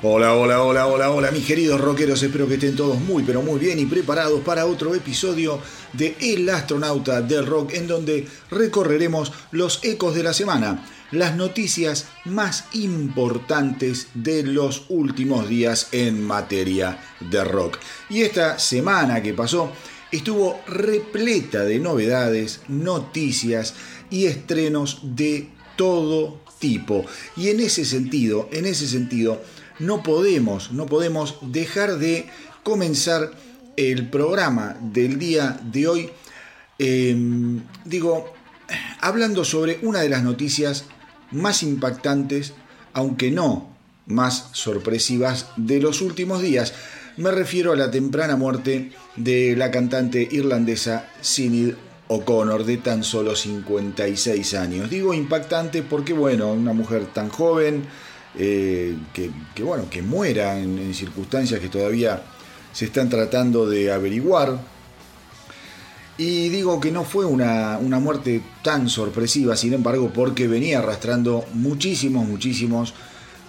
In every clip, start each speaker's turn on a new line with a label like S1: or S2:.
S1: Hola, hola, hola, hola, hola, mis queridos rockeros. Espero que estén todos muy, pero muy bien y preparados para otro episodio de El astronauta del rock, en donde recorreremos los ecos de la semana, las noticias más importantes de los últimos días en materia de rock. Y esta semana que pasó estuvo repleta de novedades, noticias y estrenos de todo tipo. Y en ese sentido, en ese sentido, no podemos, no podemos dejar de comenzar el programa del día de hoy, em, digo, hablando sobre una de las noticias más impactantes, aunque no más sorpresivas, de los últimos días. Me refiero a la temprana muerte de la cantante irlandesa Sinead O'Connor de tan solo 56 años. Digo impactante porque, bueno, una mujer tan joven, eh, que, bueno, que muera en, circunstancias que todavía se están tratando de averiguar. Y digo que no fue una, muerte tan sorpresiva, sin embargo, porque venía arrastrando muchísimos, muchísimos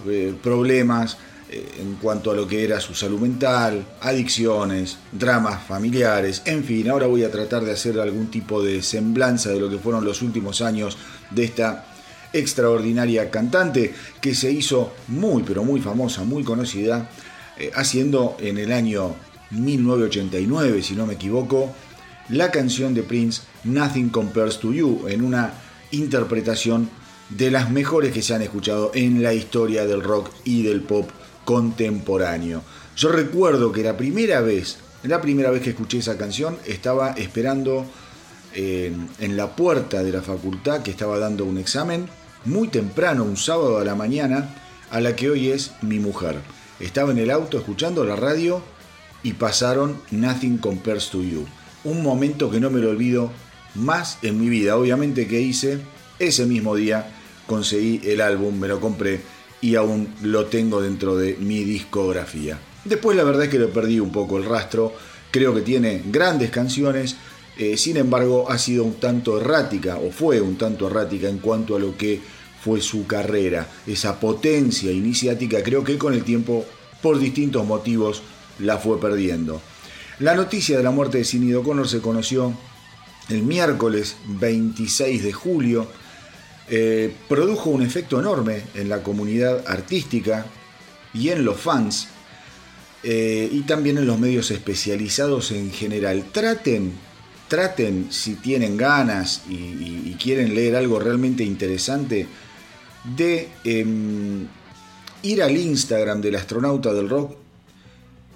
S1: eh, problemas eh, en cuanto a lo que era su salud mental, adicciones, dramas familiares, en fin, ahora voy a tratar de hacer algún tipo de semblanza de lo que fueron los últimos años de esta extraordinaria cantante que se hizo muy pero muy famosa, muy conocida, eh, haciendo en el año 1989, si no me equivoco, la canción de Prince Nothing Compares to You en una interpretación de las mejores que se han escuchado en la historia del rock y del pop contemporáneo. Yo recuerdo que la primera vez, la primera vez que escuché esa canción, estaba esperando en la puerta de la facultad que estaba dando un examen muy temprano, un sábado a la mañana, a la que hoy es mi mujer. Estaba en el auto escuchando la radio y pasaron Nothing Compares to You. Un momento que no me lo olvido más en mi vida. Obviamente que hice ese mismo día, conseguí el álbum, me lo compré y aún lo tengo dentro de mi discografía. Después la verdad es que lo perdí un poco el rastro. Creo que tiene grandes canciones, eh, sin embargo ha sido un tanto errática, o fue un tanto errática en cuanto a lo que fue su carrera. Esa potencia iniciática creo que con el tiempo, por distintos motivos, la fue perdiendo. La noticia de la muerte de Sinead O'Connor se conoció el miércoles 26 de julio. Eh, produjo un efecto enorme en la comunidad artística y en los fans eh, y también en los medios especializados en general. Traten traten, si tienen ganas y, quieren leer algo realmente interesante, de em, ir al Instagram del astronauta del rock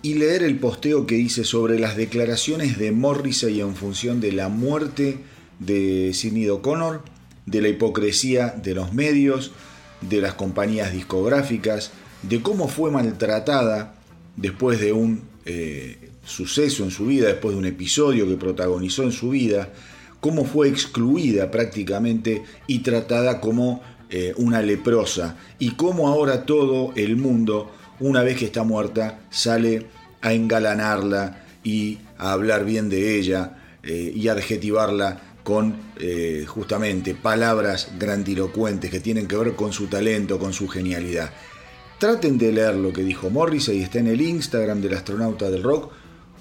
S1: y leer el posteo que dice sobre las declaraciones de Morrissey en función de la muerte de Sidney O'Connor, de la hipocresía de los medios, de las compañías discográficas, de cómo fue maltratada después de un eh, suceso en su vida, después de un episodio que protagonizó en su vida, cómo fue excluida prácticamente y tratada como eh, una leprosa, y cómo ahora todo el mundo, una vez que está muerta, sale a engalanarla y a hablar bien de ella eh, y a adjetivarla con eh, justamente palabras grandilocuentes que tienen que ver con su talento, con su genialidad. Traten de leer lo que dijo Morrissey, está en el Instagram del astronauta del rock,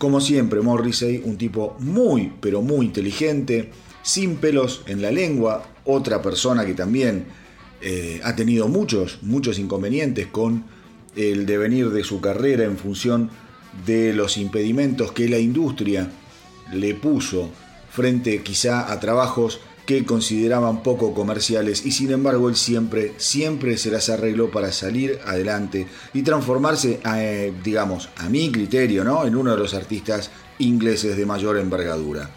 S1: como siempre, Morrissey, un tipo muy, pero muy inteligente, sin pelos en la lengua, otra persona que también eh, ha tenido muchos, muchos inconvenientes con el devenir de su carrera en función de los impedimentos que la industria le puso frente quizá a trabajos que consideraban poco comerciales y sin embargo él siempre, siempre se las arregló para salir adelante y transformarse, eh, digamos, a mi criterio, ¿no? en uno de los artistas ingleses de mayor envergadura.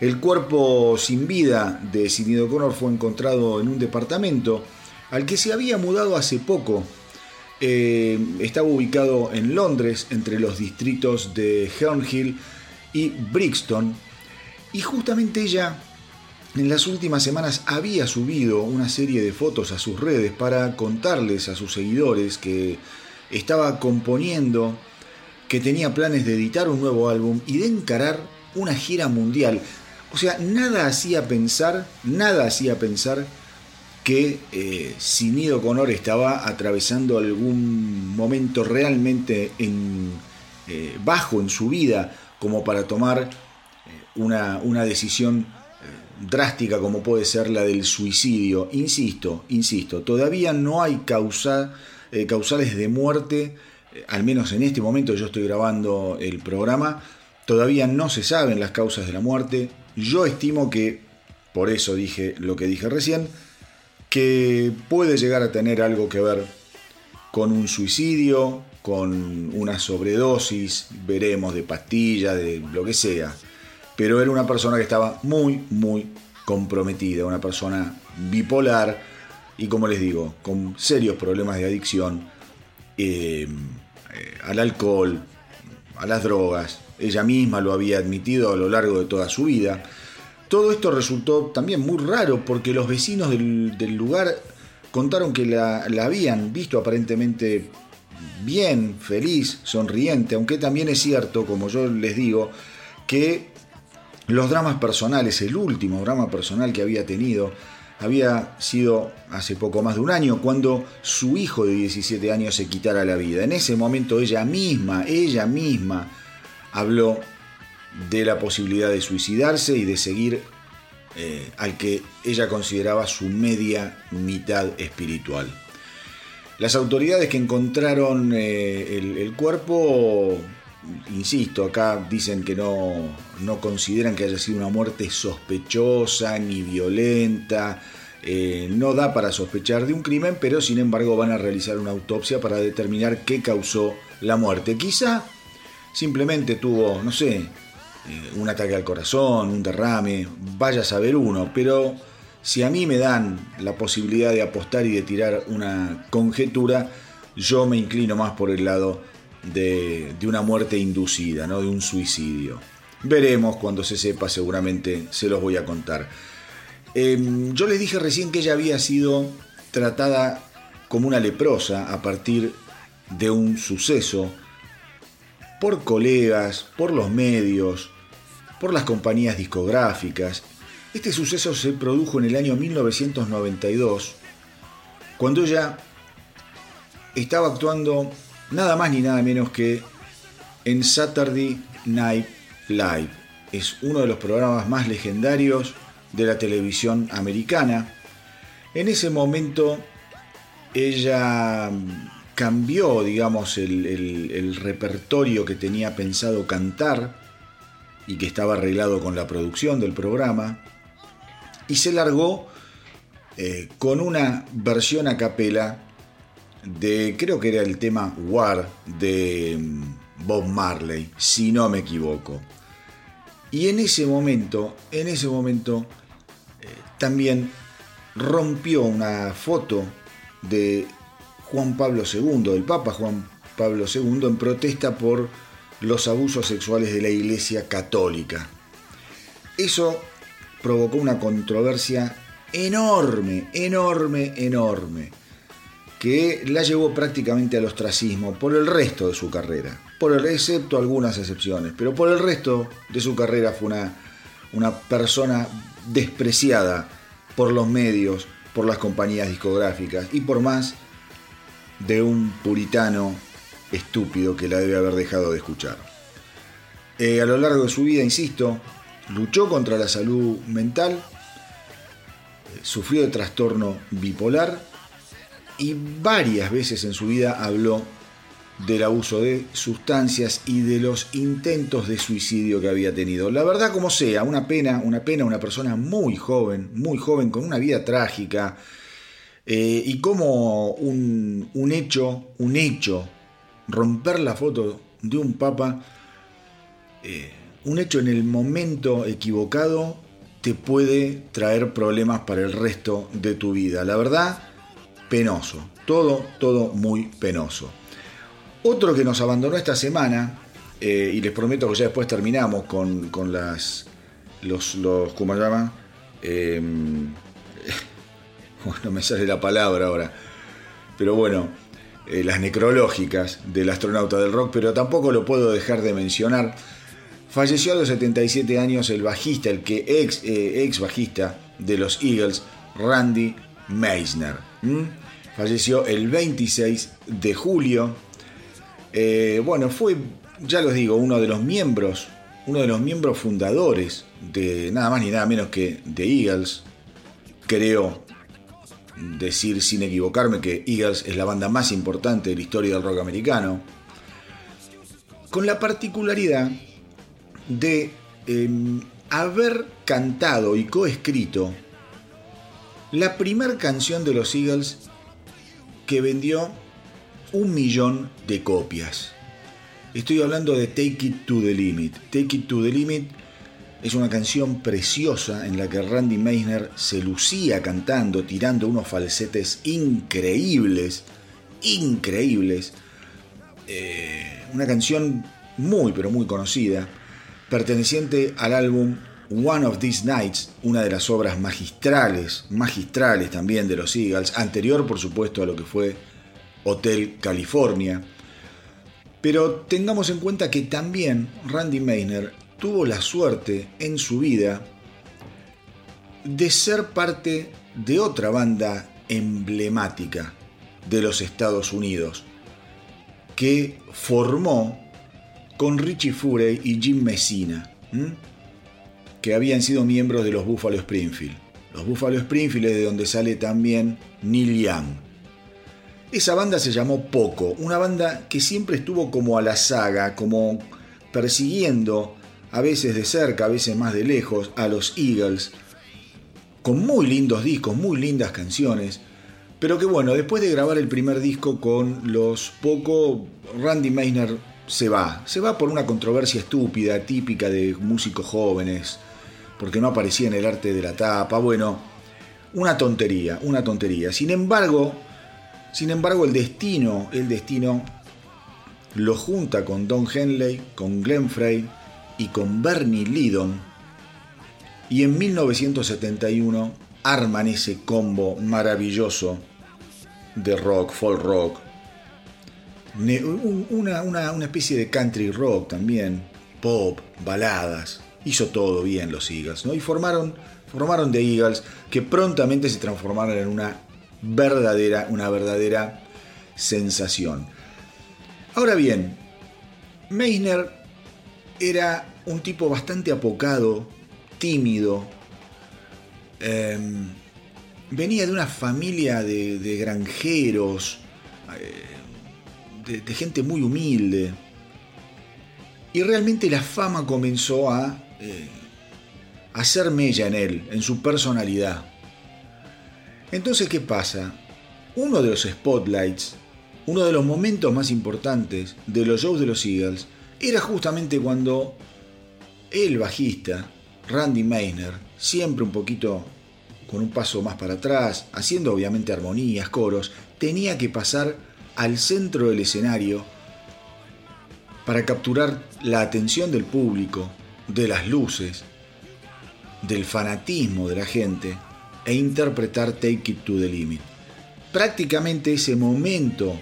S1: El cuerpo sin vida de Sidney O'Connor fue encontrado en un departamento al que se había mudado hace poco. Eh, estaba ubicado en Londres, entre los distritos de Hernhill y Brixton, y justamente ella en las últimas semanas había subido una serie de fotos a sus redes para contarles a sus seguidores que estaba componiendo, que tenía planes de editar un nuevo álbum y de encarar una gira mundial. O sea, nada hacía pensar, nada hacía pensar que eh, Sinido Conor estaba atravesando algún momento realmente en, eh, bajo en su vida como para tomar eh, una, una decisión drástica como puede ser la del suicidio. Insisto, insisto, todavía no hay eh, causales de muerte, eh, al menos en este momento yo estoy grabando el programa, todavía no se saben las causas de la muerte. Yo estimo que, por eso dije lo que dije recién, que puede llegar a tener algo que ver con un suicidio, con una sobredosis, veremos, de pastilla, de lo que sea pero era una persona que estaba muy, muy comprometida, una persona bipolar y como les digo, con serios problemas de adicción eh, eh, al alcohol, a las drogas. Ella misma lo había admitido a lo largo de toda su vida. Todo esto resultó también muy raro porque los vecinos del, lugar contaron que la, la habían visto aparentemente bien, feliz, sonriente, aunque también es cierto, como yo les digo, que los dramas personales, el último drama personal que había tenido, había sido hace poco más de un año cuando su hijo de 17 años se quitara la vida. En ese momento ella misma, ella misma habló de la posibilidad de suicidarse y de seguir eh, al que ella consideraba su media mitad espiritual. Las autoridades que encontraron eh, el cuerpo insisto, acá dicen que no, no consideran que haya sido una muerte sospechosa ni violenta. Eh, no da para sospechar de un crimen, pero sin embargo van a realizar una autopsia para determinar qué causó la muerte. Quizá simplemente tuvo, no sé, eh, un ataque al corazón, un derrame, vaya a saber uno, pero si a mí me dan la posibilidad de apostar y de tirar una conjetura, yo me inclino más por el lado de, una muerte inducida, ¿no? de un suicidio. Veremos cuando se sepa, seguramente se los voy a contar. Em, yo les dije recién que ella había sido tratada como una leprosa a partir de un suceso por colegas, por los medios, por las compañías discográficas. Este suceso se produjo en el año 1992, cuando ella estaba actuando nada más ni nada menos que en Saturday Night Live. Es uno de los programas más legendarios de la televisión americana. En ese momento ella cambió, digamos, el, repertorio que tenía pensado cantar y que estaba arreglado con la producción del programa y se largó eh, con una versión a capela de, creo que era el tema War de mm, Bob Marley, si no me equivoco. Y en ese momento, en ese momento, eh, también rompió una foto de Juan Pablo II, del Papa Juan Pablo II, en protesta por los abusos sexuales de la Iglesia Católica. Eso provocó una controversia enorme, enorme, enorme que la llevó prácticamente al ostracismo por el resto de su carrera, por el, excepto algunas excepciones, pero por el resto de su carrera fue una, persona despreciada por los medios, por las compañías discográficas y por más de un puritano estúpido que la debe haber dejado de escuchar. Eh, a lo largo de su vida, insisto, luchó contra la salud mental, eh, sufrió de trastorno bipolar y varias veces en su vida habló del abuso de sustancias y de los intentos de suicidio que había tenido. La verdad como sea, una pena, una pena, una persona muy joven, muy joven, con una vida trágica, eh, y como un, un hecho, un hecho, romper la foto de un papa, eh, un hecho en el momento equivocado, te puede traer problemas para el resto de tu vida. La verdad, penoso. Todo, todo muy penoso. Otro que nos abandonó esta semana, eh, y les prometo que ya después terminamos con, con las. los. los ¿cómo se llama? Eh, no me sale la palabra ahora. Pero bueno, eh, las necrológicas del astronauta del rock, pero tampoco lo puedo dejar de mencionar. Falleció a los 77 años el bajista, el que ex, eh, ex bajista de los Eagles, Randy Meisner. Falleció el 26 de julio. Eh, bueno, fue, ya los digo, uno de los miembros, uno de los miembros fundadores de nada más ni nada menos que de Eagles. Creo decir sin equivocarme que Eagles es la banda más importante de la historia del rock americano. Con la particularidad de em, haber cantado y coescrito la primera canción de los Eagles que vendió un millón de copias. Estoy hablando de Take It to the Limit. Take It to the Limit es una canción preciosa en la que Randy Meisner se lucía cantando, tirando unos falsetes increíbles, increíbles. Eh, una canción muy, pero muy conocida, perteneciente al álbum One of These Nights, una de las obras magistrales, magistrales también de los Eagles, anterior por supuesto a lo que fue Hotel California. Pero tengamos en cuenta que también Randy Meisner tuvo la suerte en su vida de ser parte de otra banda emblemática de los Estados Unidos, que formó con Richie Furey y Jim Messina, que habían sido miembros de los Buffalo Springfield. Los Buffalo Springfield es de donde sale también Neil Young. Esa banda se llamó Poco, una banda que siempre estuvo como a la saga, como persiguiendo a veces de cerca, a veces más de lejos, a los Eagles, con muy lindos discos, muy lindas canciones, pero que bueno, después de grabar el primer disco con los Poco, Randy Meisner se va, se va por una controversia estúpida, típica de músicos jóvenes, porque no aparecía en el arte de la tapa, bueno, una tontería, una tontería. Sin embargo, sin embargo el destino, el destino lo junta con Don Henley, con Glenn Frey, y con Bernie Lydon, y en 1971 arman ese combo maravilloso de rock, folk rock, una, una, especie de country rock también, pop, baladas, hizo todo bien los Eagles, ¿no? Y formaron, formaron The Eagles, que prontamente se transformaron en una verdadera, una verdadera sensación. Ahora bien, Meisner era un tipo bastante apocado, tímido. Em, venía de una familia de, granjeros, eh, de, gente muy humilde. Y realmente la fama comenzó a eh, hacer mella en él, en su personalidad. Entonces, ¿qué pasa? Uno de los spotlights, uno de los momentos más importantes de los shows de los Eagles, era justamente cuando el bajista, Randy Meisner, siempre un poquito con un paso más para atrás, haciendo obviamente armonías, coros, tenía que pasar al centro del escenario para capturar la atención del público, de las luces, del fanatismo de la gente e interpretar Take It to the Limit. Prácticamente ese momento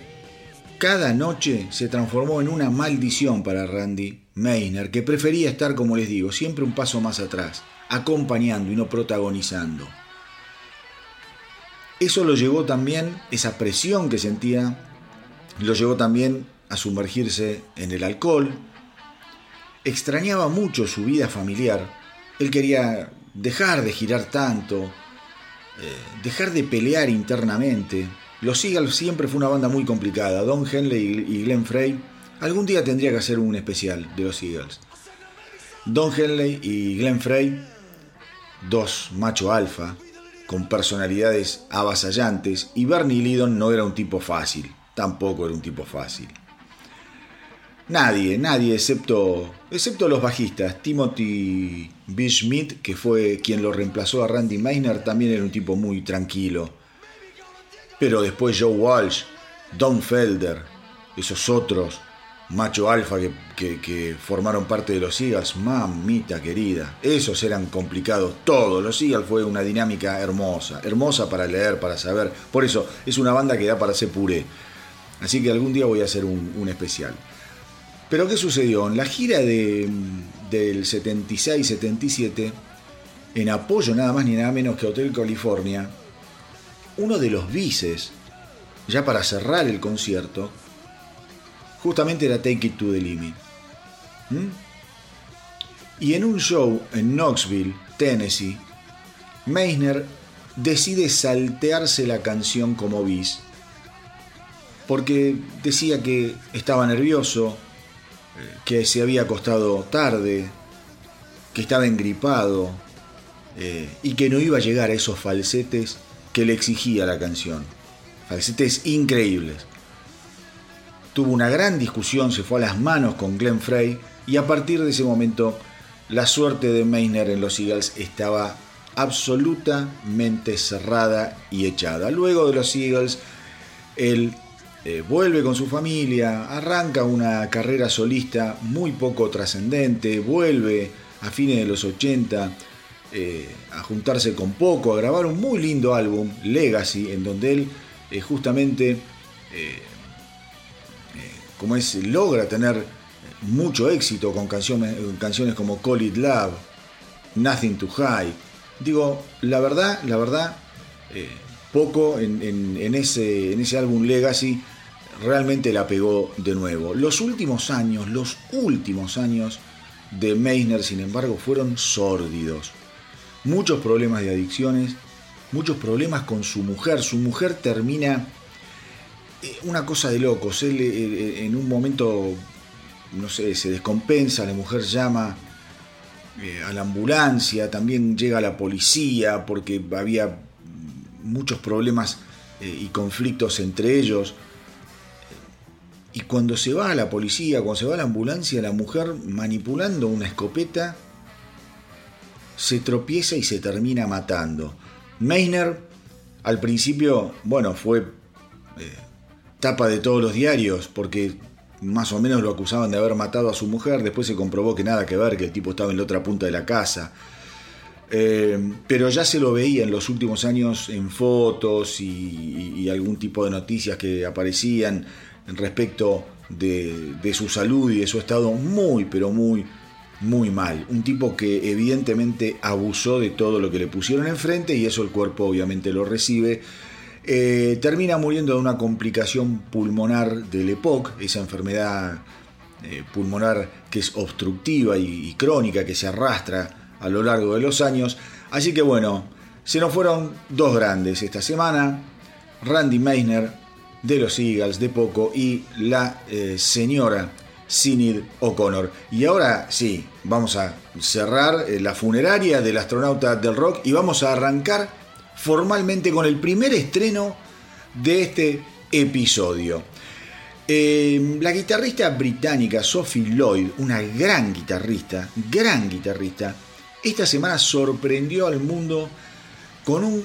S1: cada noche se transformó en una maldición para Randy Meisner, que prefería estar, como les digo, siempre un paso más atrás, acompañando y no protagonizando. Eso lo llevó también, esa presión que sentía, lo llevó también a sumergirse en el alcohol. Extrañaba mucho su vida familiar. Él quería dejar de girar tanto, eh, dejar de pelear internamente Los Eagles siempre fue una banda muy complicada. Don Henley y Glenn Frey. Algún día tendría que hacer un especial de los Eagles. Don Henley y Glenn Frey, dos macho alfa, con personalidades avasallantes, y Bernie Lydon no era un tipo fácil, tampoco era un tipo fácil. Nadie, nadie, excepto, excepto los bajistas. Timothy B. Schmidt, que fue quien lo reemplazó a Randy Meisner, también era un tipo muy tranquilo. Pero después Joe Walsh, Don Felder, esos otros macho alfa que, formaron parte de los Eagles, mamita querida, esos eran complicados todos. Los Eagles fue una dinámica hermosa, hermosa para leer, para saber. Por eso es una banda que da para hacer puré. Así que algún día voy a hacer un especial. Pero ¿qué sucedió? En la gira de, del 76-77, en apoyo nada más ni nada menos que Hotel California, uno de los vices, ya para cerrar el concierto, justamente era Take It to the Limit. ¿Mm? Y en un show en Knoxville, Tennessee, Meisner decide saltearse la canción como bis, porque decía que estaba nervioso, que se había acostado tarde, que estaba engripado eh, y que no iba a llegar a esos falsetes que le exigía la canción. Falsetes increíbles. Tuvo una gran discusión, se fue a las manos con Glenn Frey y a partir de ese momento la suerte de Meisner en los Eagles estaba absolutamente cerrada y echada. Luego de los Eagles, él eh, vuelve con su familia, arranca una carrera solista muy poco trascendente, vuelve a fines de los 80 eh, a juntarse con poco, a grabar un muy lindo álbum, Legacy, en donde él eh, justamente, como es, logra tener mucho éxito con canciones, canciones como Call It Love, Nothing to Hide. Digo, la verdad, la verdad, poco en, ese, en ese álbum Legacy realmente la pegó de nuevo. Los últimos años, los últimos años de Meisner, sin embargo, fueron sórdidos. Muchos problemas de adicciones, muchos problemas con su mujer. Su mujer termina eh, una cosa de locos. Él eh, eh, en un momento, no sé, se descompensa, la mujer llama a la ambulancia, también llega la policía porque había muchos problemas y conflictos entre ellos. Y cuando se va a la policía, cuando se va a la ambulancia, la mujer manipulando una escopeta se tropieza y se termina matando. Meisner al principio, bueno, fue eh, tapa de todos los diarios porque más o menos lo acusaban de haber matado a su mujer, después se comprobó que nada que ver, que el tipo estaba en la otra punta de la casa. Eh, pero ya se lo veía en los últimos años en fotos y algún tipo de noticias que aparecían respecto de, su salud y de su estado muy, pero muy, muy mal. Un tipo que evidentemente abusó de todo lo que le pusieron enfrente y eso el cuerpo obviamente lo recibe. Eh, termina muriendo de una complicación pulmonar del EPOC, esa enfermedad eh, pulmonar que es obstructiva y, y, crónica, que se arrastra a lo largo de los años. Así que bueno, se nos fueron dos grandes esta semana. Randy Meisner, de los Eagles de poco y la eh, señora Sinid O'Connor. Y ahora sí, vamos a cerrar eh, la funeraria del astronauta del rock y vamos a arrancar formalmente con el primer estreno de este episodio. Eh, la guitarrista británica Sophie Lloyd, una gran guitarrista, gran guitarrista, esta semana sorprendió al mundo con un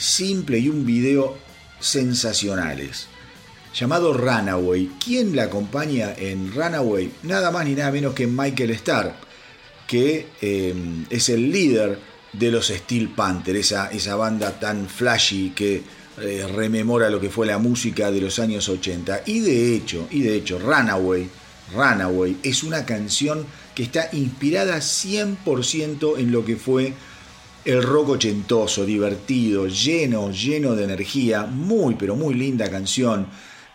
S1: simple y un video sensacionales, llamado Runaway. ¿Quién la acompaña en Runaway? Nada más ni nada menos que Michael Starr, que eh, es el líder de los Steel Panther, esa, esa banda tan flashy que eh, rememora lo que fue la música de los años 80. Y de hecho, y de hecho, Runaway, Runaway es una canción que está inspirada 100% en lo que fue el rock ochentoso, divertido, lleno, lleno de energía, muy pero muy linda canción.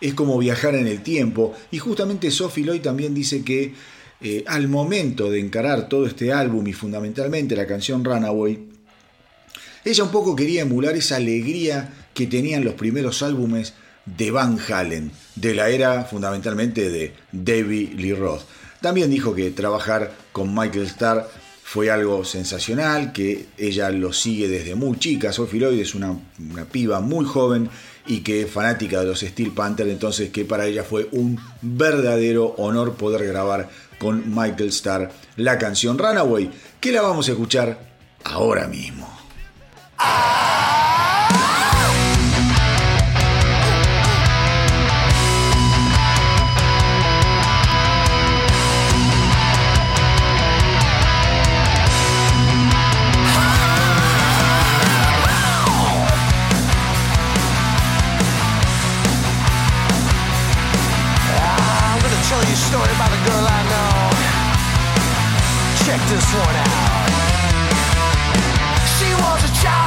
S1: Es como viajar en el tiempo. Y justamente Sophie Lloyd también dice que eh, al momento de encarar todo este álbum y fundamentalmente la canción Runaway, Ella un poco quería emular esa alegría que tenían los primeros álbumes de Van Halen, de la era fundamentalmente de David Lee Roth. También dijo que trabajar con Michael Starr fue algo sensacional, que ella lo sigue desde muy chica. Sophie Lloyd es una, una piba muy joven y que es fanática de los Steel Panther, entonces que para ella fue un verdadero honor poder grabar con Michael Starr la canción Runaway, que la vamos a escuchar ahora mismo.
S2: I'm tell you a story about a girl I know. Check this one out. She was a child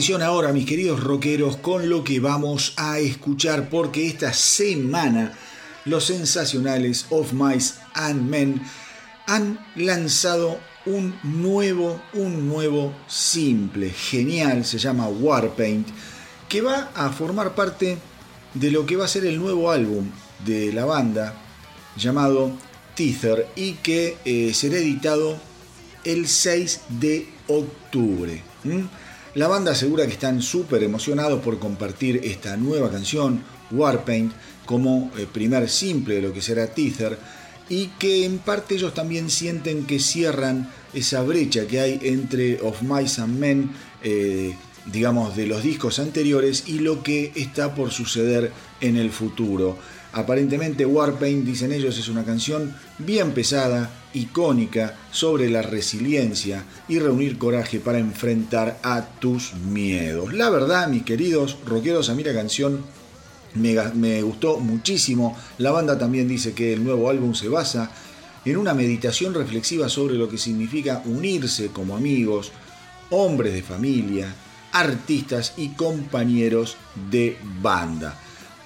S1: ahora, mis queridos rockeros, con lo que vamos a escuchar, porque esta semana los sensacionales Of Mice and Men han lanzado un nuevo, un nuevo simple, genial, se llama Warpaint, que va a formar parte de lo que va a ser el nuevo álbum de la banda llamado Tether y que eh, será editado el 6 de octubre. La banda asegura que están súper emocionados por compartir esta nueva canción, Warpaint, como eh, primer simple de lo que será Tether, y que en parte ellos también sienten que cierran esa brecha que hay entre Of Mice and Men, eh, digamos, de los discos anteriores y lo que está por suceder en el futuro. Aparentemente Warpaint, dicen ellos, es una canción bien pesada, icónica, sobre la resiliencia y reunir coraje para enfrentar a tus miedos. La verdad, mis queridos rockeros, a mí la canción me, gustó muchísimo. La banda también dice que el nuevo álbum se basa en una meditación reflexiva sobre lo que significa unirse como amigos, hombres de familia, artistas y compañeros de banda.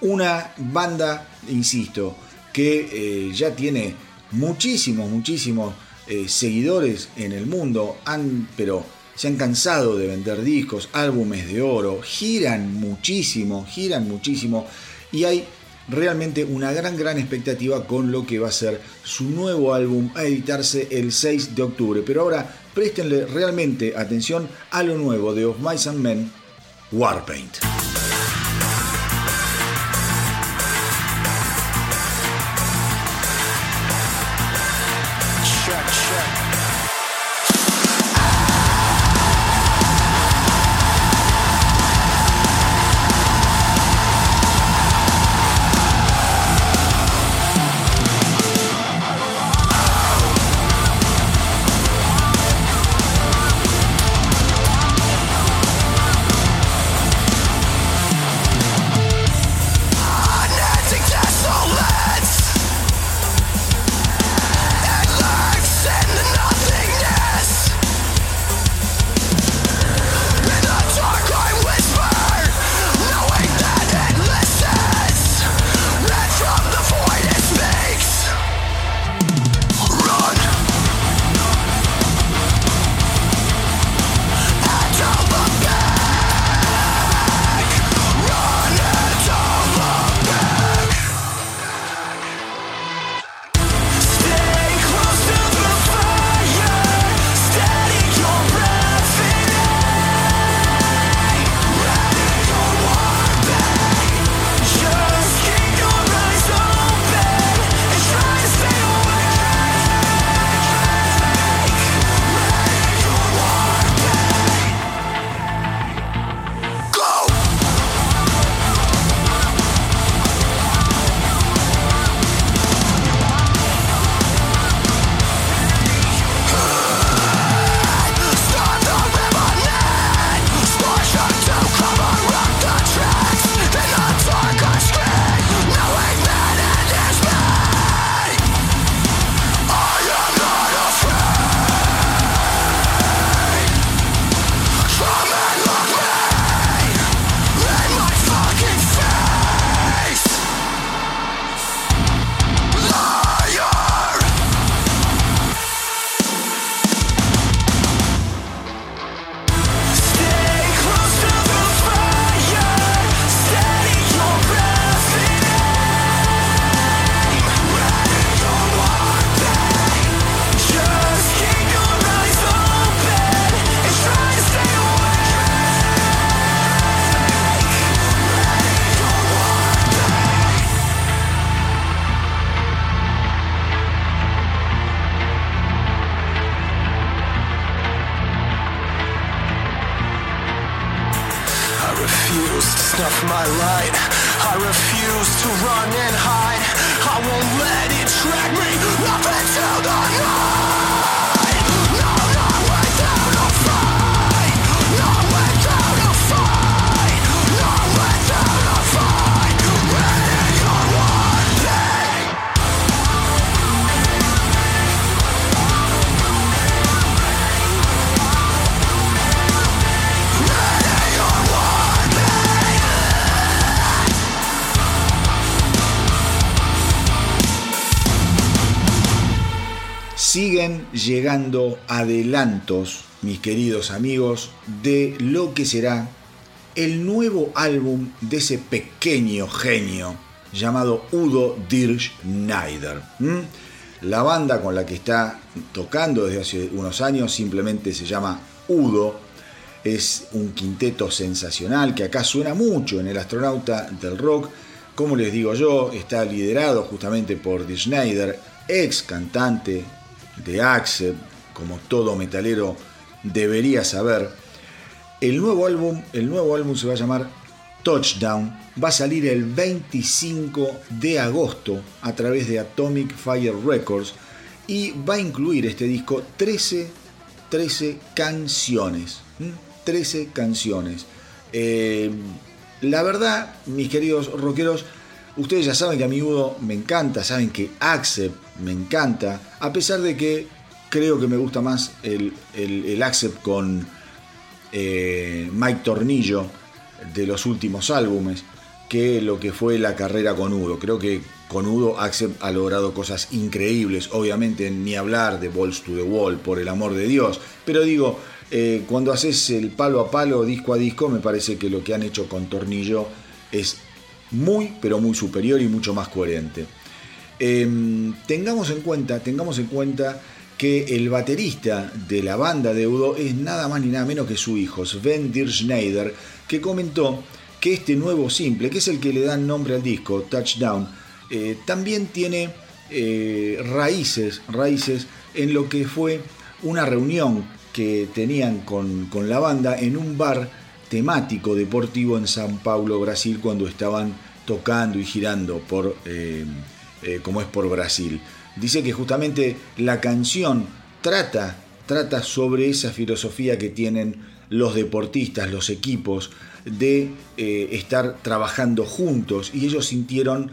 S1: Una banda, insisto, que eh, ya tiene muchísimos, muchísimos eh, seguidores en el mundo, han, pero se han cansado de vender discos, álbumes de oro, giran muchísimo, giran muchísimo y hay realmente una gran, gran expectativa con lo que va a ser su nuevo álbum a editarse el 6 de octubre. Pero ahora préstenle realmente atención a lo nuevo de Of Mice and Men, Warpaint. Llegando adelantos, mis queridos amigos, de lo que será el nuevo álbum de ese pequeño genio llamado Udo Dirk Schneider. ¿m? La banda con la que está tocando desde hace unos años simplemente se llama Udo. Es un quinteto sensacional que acá suena mucho en el astronauta del rock. Como les digo yo, está liderado justamente por Dirk Schneider, ex cantante de Accept, como todo metalero debería saber. El nuevo álbum, el nuevo álbum se va a llamar Touchdown. Va a salir el 25 de agosto a través de Atomic Fire Records y va a incluir este disco 13, 13 canciones. ¿m? 13 canciones. Eh, la verdad, mis queridos rockeros, ustedes ya saben que a mi Udo me encanta, saben que Accept me encanta, a pesar de que creo que me gusta más el, el, Accept con eh, Mike Tornillo de los últimos álbumes que lo que fue la carrera con Udo. Creo que con Udo Axel ha logrado cosas increíbles, obviamente ni hablar de Balls to the Wall, por el amor de Dios, pero digo, eh, cuando haces el palo a palo, disco a disco, me parece que lo que han hecho con Tornillo es muy, pero muy superior y mucho más coherente. Em, tengamos en cuenta, tengamos en cuenta que el baterista de la banda de Udo es nada más ni nada menos que su hijo, Sven Dirschneider, que comentó que este nuevo simple, que es el que le da nombre al disco, Touchdown, eh, también tiene eh, raíces, raíces en lo que fue una reunión que tenían con, con la banda en un bar temático deportivo en San Paulo, Brasil, cuando estaban tocando y girando por, eh, eh, como es por Brasil. Dice que justamente la canción trata, trata sobre esa filosofía que tienen los deportistas, los equipos, de eh, estar trabajando juntos y ellos sintieron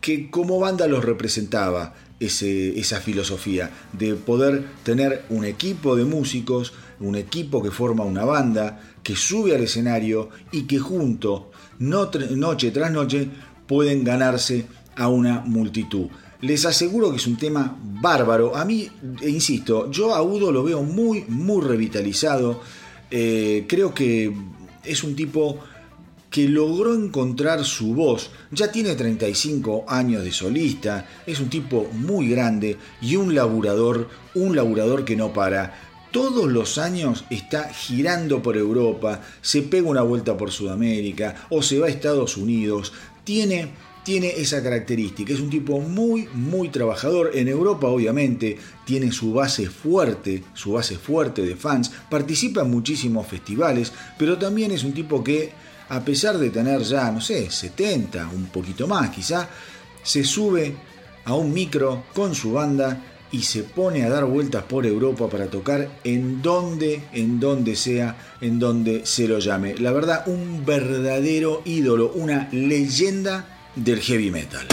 S1: que como banda los representaba ese, esa filosofía de poder tener un equipo de músicos, un equipo que forma una banda, que sube al escenario y que junto, noche tras noche, pueden ganarse a una multitud. Les aseguro que es un tema bárbaro. A mí, e insisto, yo a Udo lo veo muy, muy revitalizado. Eh, creo que es un tipo que logró encontrar su voz. Ya tiene 35 años de solista, es un tipo muy grande y un laburador, un laburador que no para. Todos los años está girando por Europa, se pega una vuelta por Sudamérica o se va a Estados Unidos. Tiene tiene esa característica. Es un tipo muy, muy trabajador. En Europa, obviamente, tiene su base fuerte, su base fuerte de fans. Participa en muchísimos festivales, pero también es un tipo que, a pesar de tener ya, no sé, 70, un poquito más quizá, se sube a un micro con su banda y se pone a dar vueltas por Europa para tocar en donde, en donde sea, en donde se lo llame. La verdad, un verdadero ídolo, una leyenda del heavy metal.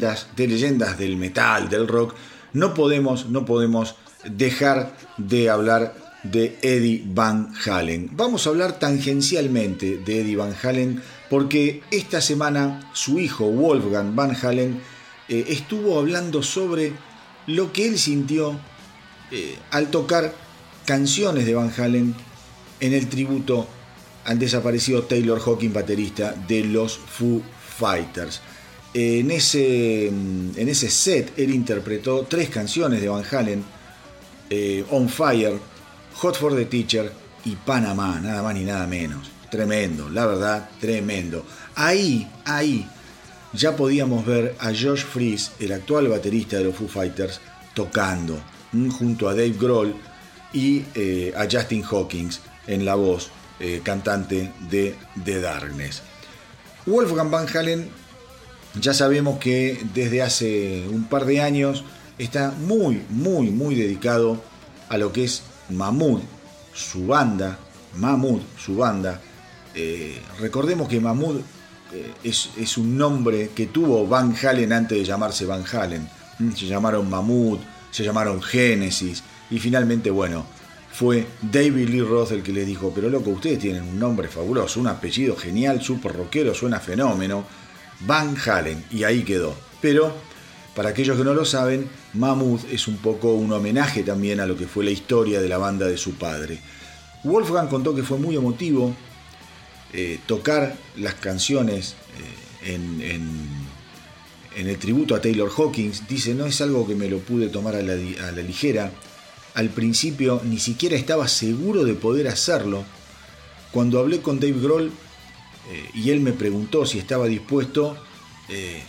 S1: De leyendas del metal, del rock, no podemos, no podemos dejar de hablar de Eddie Van Halen. Vamos a hablar tangencialmente de Eddie Van Halen porque esta semana su hijo Wolfgang Van Halen eh, estuvo hablando sobre lo que él sintió eh, al tocar canciones de Van Halen en el tributo al desaparecido Taylor Hawkins, baterista de los Foo Fighters. En ese, en ese set él interpretó tres canciones de Van Halen, eh, On Fire, Hot for the Teacher y Panamá, nada más ni nada menos. Tremendo, la verdad, tremendo. Ahí, ahí, ya podíamos ver a Josh Fries, el actual baterista de los Foo Fighters, tocando mm, junto a Dave Grohl y eh, a Justin Hawkins en la voz eh, cantante de The Darkness. Wolfgang Van Halen ya sabemos que desde hace un par de años está muy, muy, muy dedicado a lo que es Mahmoud, su banda, Mahmoud, su banda. Eh, recordemos que Mahmoud eh, es, un nombre que tuvo Van Halen antes de llamarse Van Halen. Mm, se llamaron Mahmoud, se llamaron Genesis y finalmente, bueno, fue David Lee Roth el que les dijo, pero loco, ustedes tienen un nombre fabuloso, un apellido genial, súper rockero, suena fenómeno. Van Halen, y ahí quedó. Pero, para aquellos que no lo saben, Mahmoud es un poco un homenaje también a lo que fue la historia de la banda de su padre. Wolfgang contó que fue muy emotivo eh, tocar las canciones eh, en, el tributo a Taylor Hawkins. Dice, no es algo que me lo pude tomar a la ligera. Al principio ni siquiera estaba seguro de poder hacerlo. Cuando hablé con Dave Grohl eh, y él me preguntó si estaba dispuesto, eh,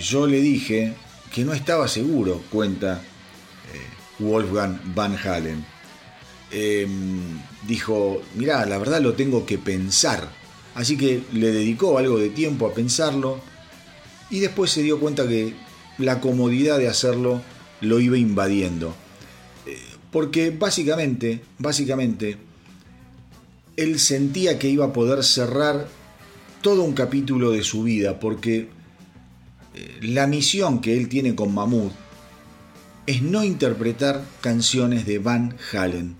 S1: yo le dije que no estaba seguro, cuenta eh, Wolfgang Van Halen. Em, dijo, mirá, la verdad lo tengo que pensar. Así que le dedicó algo de tiempo a pensarlo y después se dio cuenta que la comodidad de hacerlo lo iba invadiendo. Porque básicamente, básicamente, él sentía que iba a poder cerrar todo un capítulo de su vida, porque la misión que él tiene con Mahmoud es no interpretar canciones de Van Halen.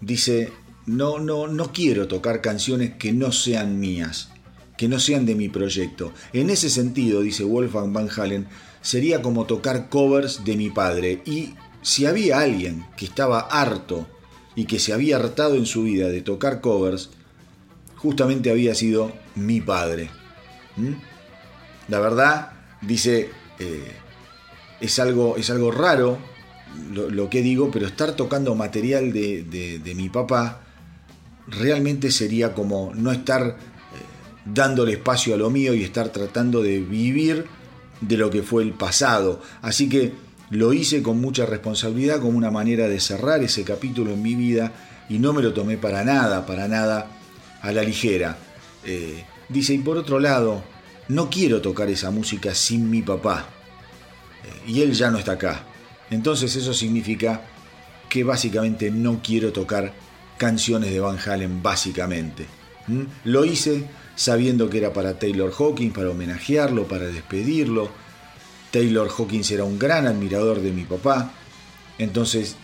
S1: Dice, no, no, no quiero tocar canciones que no sean mías, que no sean de mi proyecto. En ese sentido, dice Wolfgang Van Halen, sería como tocar covers de mi padre. Y si había alguien que estaba harto y que se había hartado en su vida de tocar covers, justamente había sido mi padre. La verdad, dice, eh, es, algo, es algo raro lo, que digo, pero estar tocando material de, de, de, mi papá realmente sería como no estar eh, dándole espacio a lo mío y estar tratando de vivir de lo que fue el pasado. Así que lo hice con mucha responsabilidad, como una manera de cerrar ese capítulo en mi vida y no me lo tomé para nada, para nada a la ligera. Eh, dice, y por otro lado, no quiero tocar esa música sin mi papá. Eh, y él ya no está acá. Entonces eso significa que básicamente no quiero tocar canciones de Van Halen, básicamente. Lo hice sabiendo que era para Taylor Hawkins, para homenajearlo, para despedirlo. Taylor Hawkins era un gran admirador de mi papá. Entonces,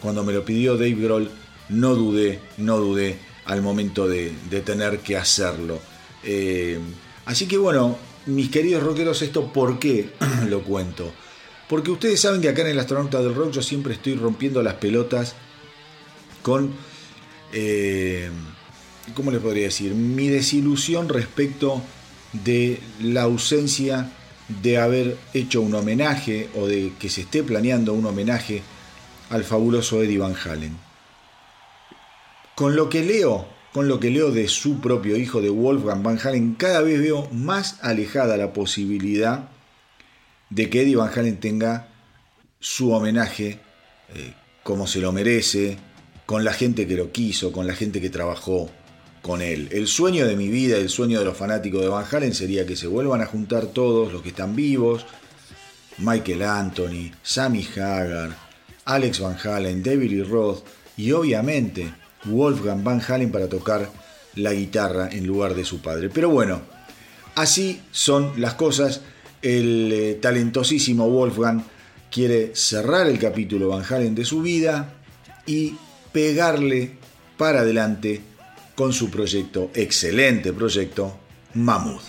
S1: cuando me lo pidió Dave Grohl, no dudé, no dudé al momento de, tener que hacerlo. Eh, así que bueno, mis queridos rockeros, ¿esto por qué lo cuento? Porque ustedes saben que acá en el Astronauta del Rock yo siempre estoy rompiendo las pelotas con... Eh, ¿cómo les podría decir? Mi desilusión respecto de la ausencia de haber hecho un homenaje o de que se esté planeando un homenaje al fabuloso Eddie Van Halen. Con lo que leo, con lo que leo de su propio hijo de Wolfgang Van Halen, cada vez veo más alejada la posibilidad de que Eddie Van Halen tenga su homenaje eh, como se lo merece, con la gente que lo quiso, con la gente que trabajó con él. El sueño de mi vida, el sueño de los fanáticos de Van Halen sería que se vuelvan a juntar todos los que están vivos, Michael Anthony, Sammy Hagar, Alex Van Halen, David Lee Roth y obviamente Wolfgang Van Halen para tocar la guitarra en lugar de su padre. Pero bueno,
S2: Así son las cosas. El eh, talentosísimo Wolfgang quiere cerrar el capítulo Van Halen de su vida y pegarle para adelante con su proyecto, excelente proyecto, Mammoth.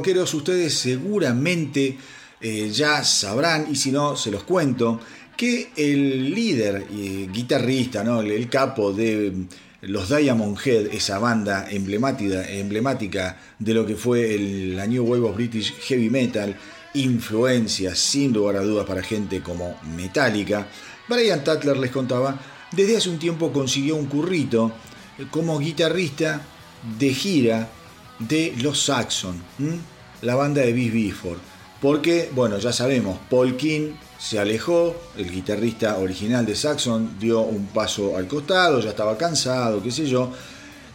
S2: Rockeros, ustedes seguramente eh, ya sabrán, y si no, se los cuento, que el líder y guitarrista, ¿no? el, capo de los Diamond Head, esa banda emblemática, emblemática de lo que fue el, la New Wave of British Heavy Metal, influencia sin lugar a dudas para gente como Metallica, Brian Tatler les contaba, desde hace un tiempo consiguió un currito eh, como guitarrista de gira de los Saxon, la banda de Bis Bifford. Porque, bueno, ya sabemos, Paul King se alejó, el guitarrista original de Saxon dio un paso al costado, ya estaba cansado, qué sé yo.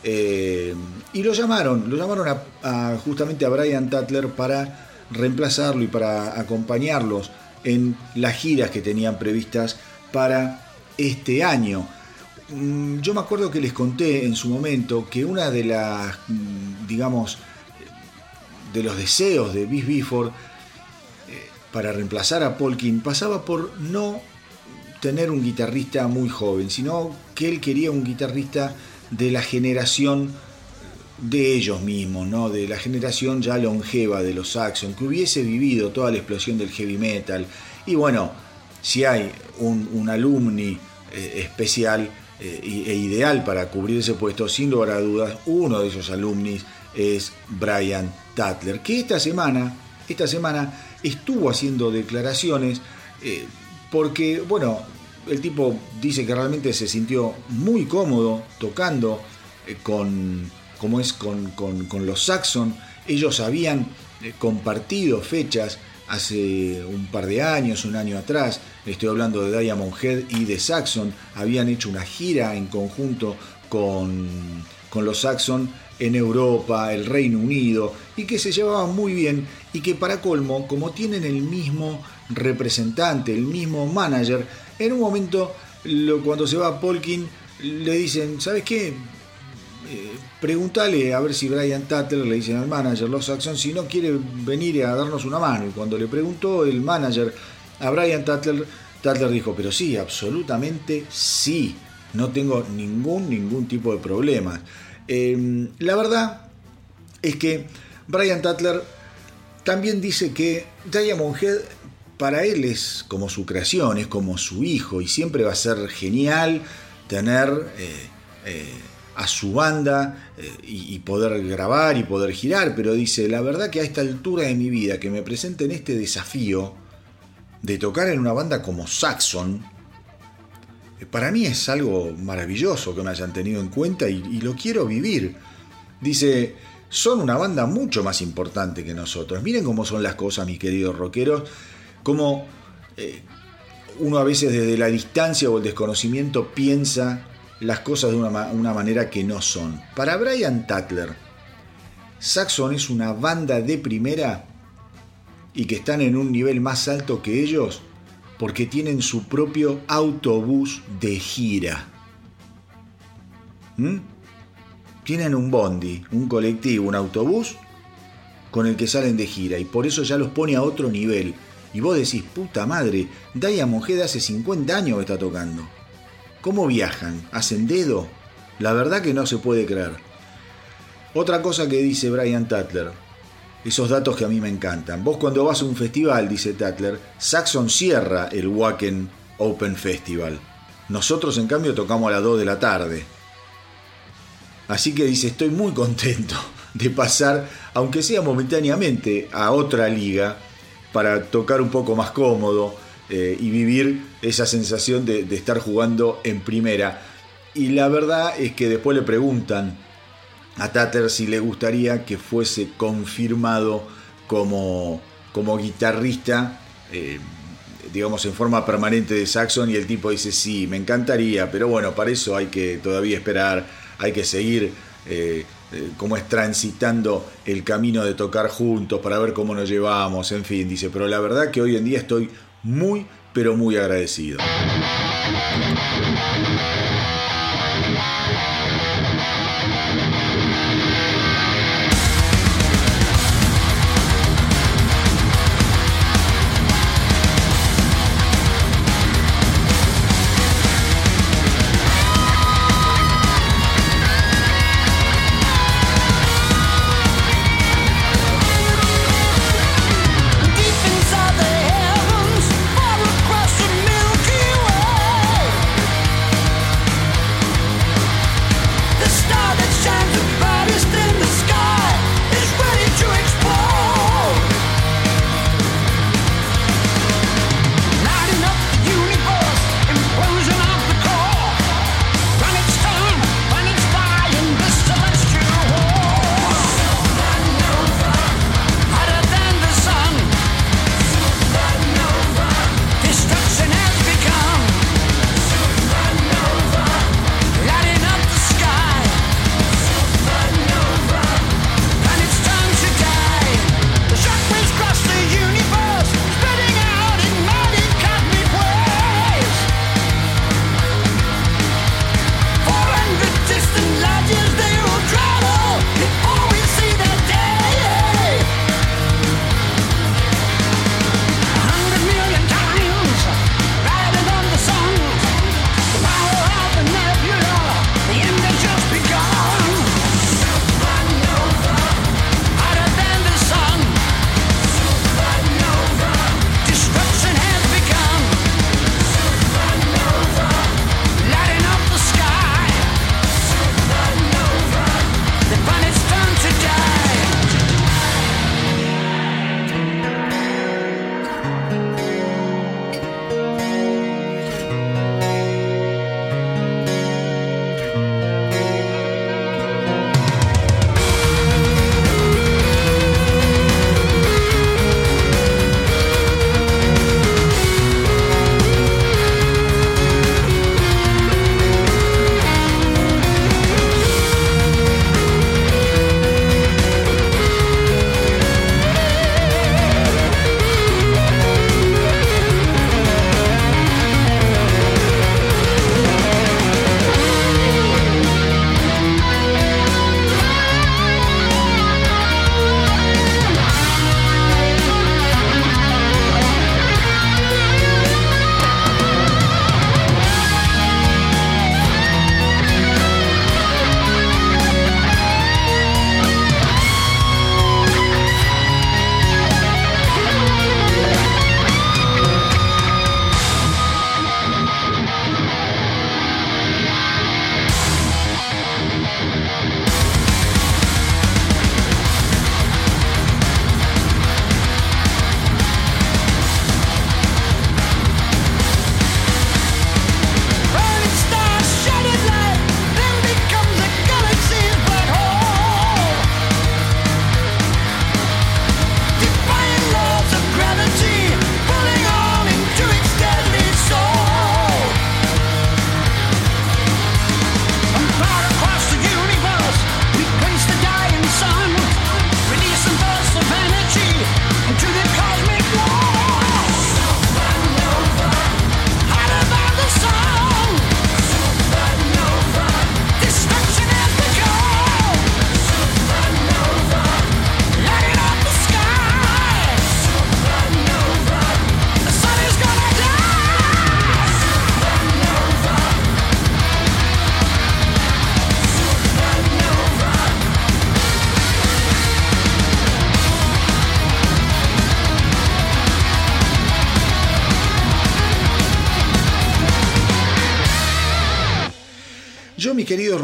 S2: eh, y lo llamaron, lo llamaron a- justamente a Brian Tatler para reemplazarlo y para acompañarlos en las giras que tenían previstas para este año. Mm, Yo me acuerdo que les conté en su momento que una de las, mm, digamos, de los deseos de Bis Bifford eh,
S1: para reemplazar a Polkin pasaba por no tener un guitarrista muy joven, sino que él quería un guitarrista de la generación de ellos mismos, ¿no? de la generación ya longeva de los Saxon, que hubiese vivido toda la explosión del heavy metal. Y bueno, si hay un, alumni eh, especial e ideal para cubrir ese puesto, sin lugar a dudas, uno de esos alumnis es Brian Tatler, que esta semana, esta semana estuvo haciendo declaraciones eh, porque, bueno, el tipo dice que realmente se sintió muy cómodo tocando eh, con, como es con, con- con los Saxon. Ellos habían eh, compartido fechas hace un par de años, un año atrás. Estoy hablando de Diamond Head y de Saxon. Habían hecho una gira en conjunto con, con los Saxon en Europa, el Reino Unido, y que se llevaban muy bien y que para colmo, como tienen el mismo representante, el mismo manager, en un momento cuando se va Polkin le dicen, ¿sabes qué? Eh, pregúntale a ver si Brian Tatler, le dicen al manager, los Saxon, si no quiere venir a darnos una mano. Y cuando le preguntó el manager a Brian Tatler, Tatler dijo, pero sí, absolutamente sí. No tengo ningún, ningún tipo de problemas. Eh, la verdad es que Brian Tatler también dice que Diamond Head para él es como su creación, es como su hijo y siempre va a ser genial tener eh, eh, a su banda eh, y, poder grabar y poder girar, pero dice, la verdad que a esta altura de mi vida que me presenten este desafío de tocar en una banda como Saxon, eh, para mí es algo maravilloso que me hayan tenido en cuenta y, lo quiero vivir. Dice, son una banda mucho más importante que nosotros. Miren cómo son las cosas, mis queridos rockeros. Como eh, uno a veces desde la distancia o el desconocimiento piensa las cosas de una, ma- una manera que no son. Para Brian Tatler, Saxon es una banda de primera y que están en un nivel más alto que ellos porque tienen su propio autobús de gira. ¿Mm? Tienen un bondi, un colectivo, un autobús con el que salen de gira y por eso ya los pone a otro nivel. Y vos decís, puta madre, Diamond Head hace 50 años que está tocando. ¿Cómo viajan? ¿Hacen dedo? La verdad que no se puede creer. Otra cosa que dice Brian Tatler, esos datos que a mí me encantan. Vos cuando vas a un festival, dice Tatler, Saxon cierra el Wacken Open Festival. Nosotros en cambio tocamos a las 2 de la tarde. Así que dice, estoy muy contento de pasar, aunque sea momentáneamente, a otra liga para tocar un poco más cómodo eh, y vivir esa sensación de, estar jugando en primera. Y la verdad es que después le preguntan a Tatter si le gustaría que fuese confirmado como, como guitarrista, eh, digamos, en forma permanente de Saxon, y el tipo dice, sí, me encantaría, pero bueno, para eso hay que todavía esperar, hay que seguir eh, eh, cómo es transitando el camino de tocar juntos para ver cómo nos llevamos, en fin, dice, pero la verdad que hoy en día estoy muy, pero muy agradecido.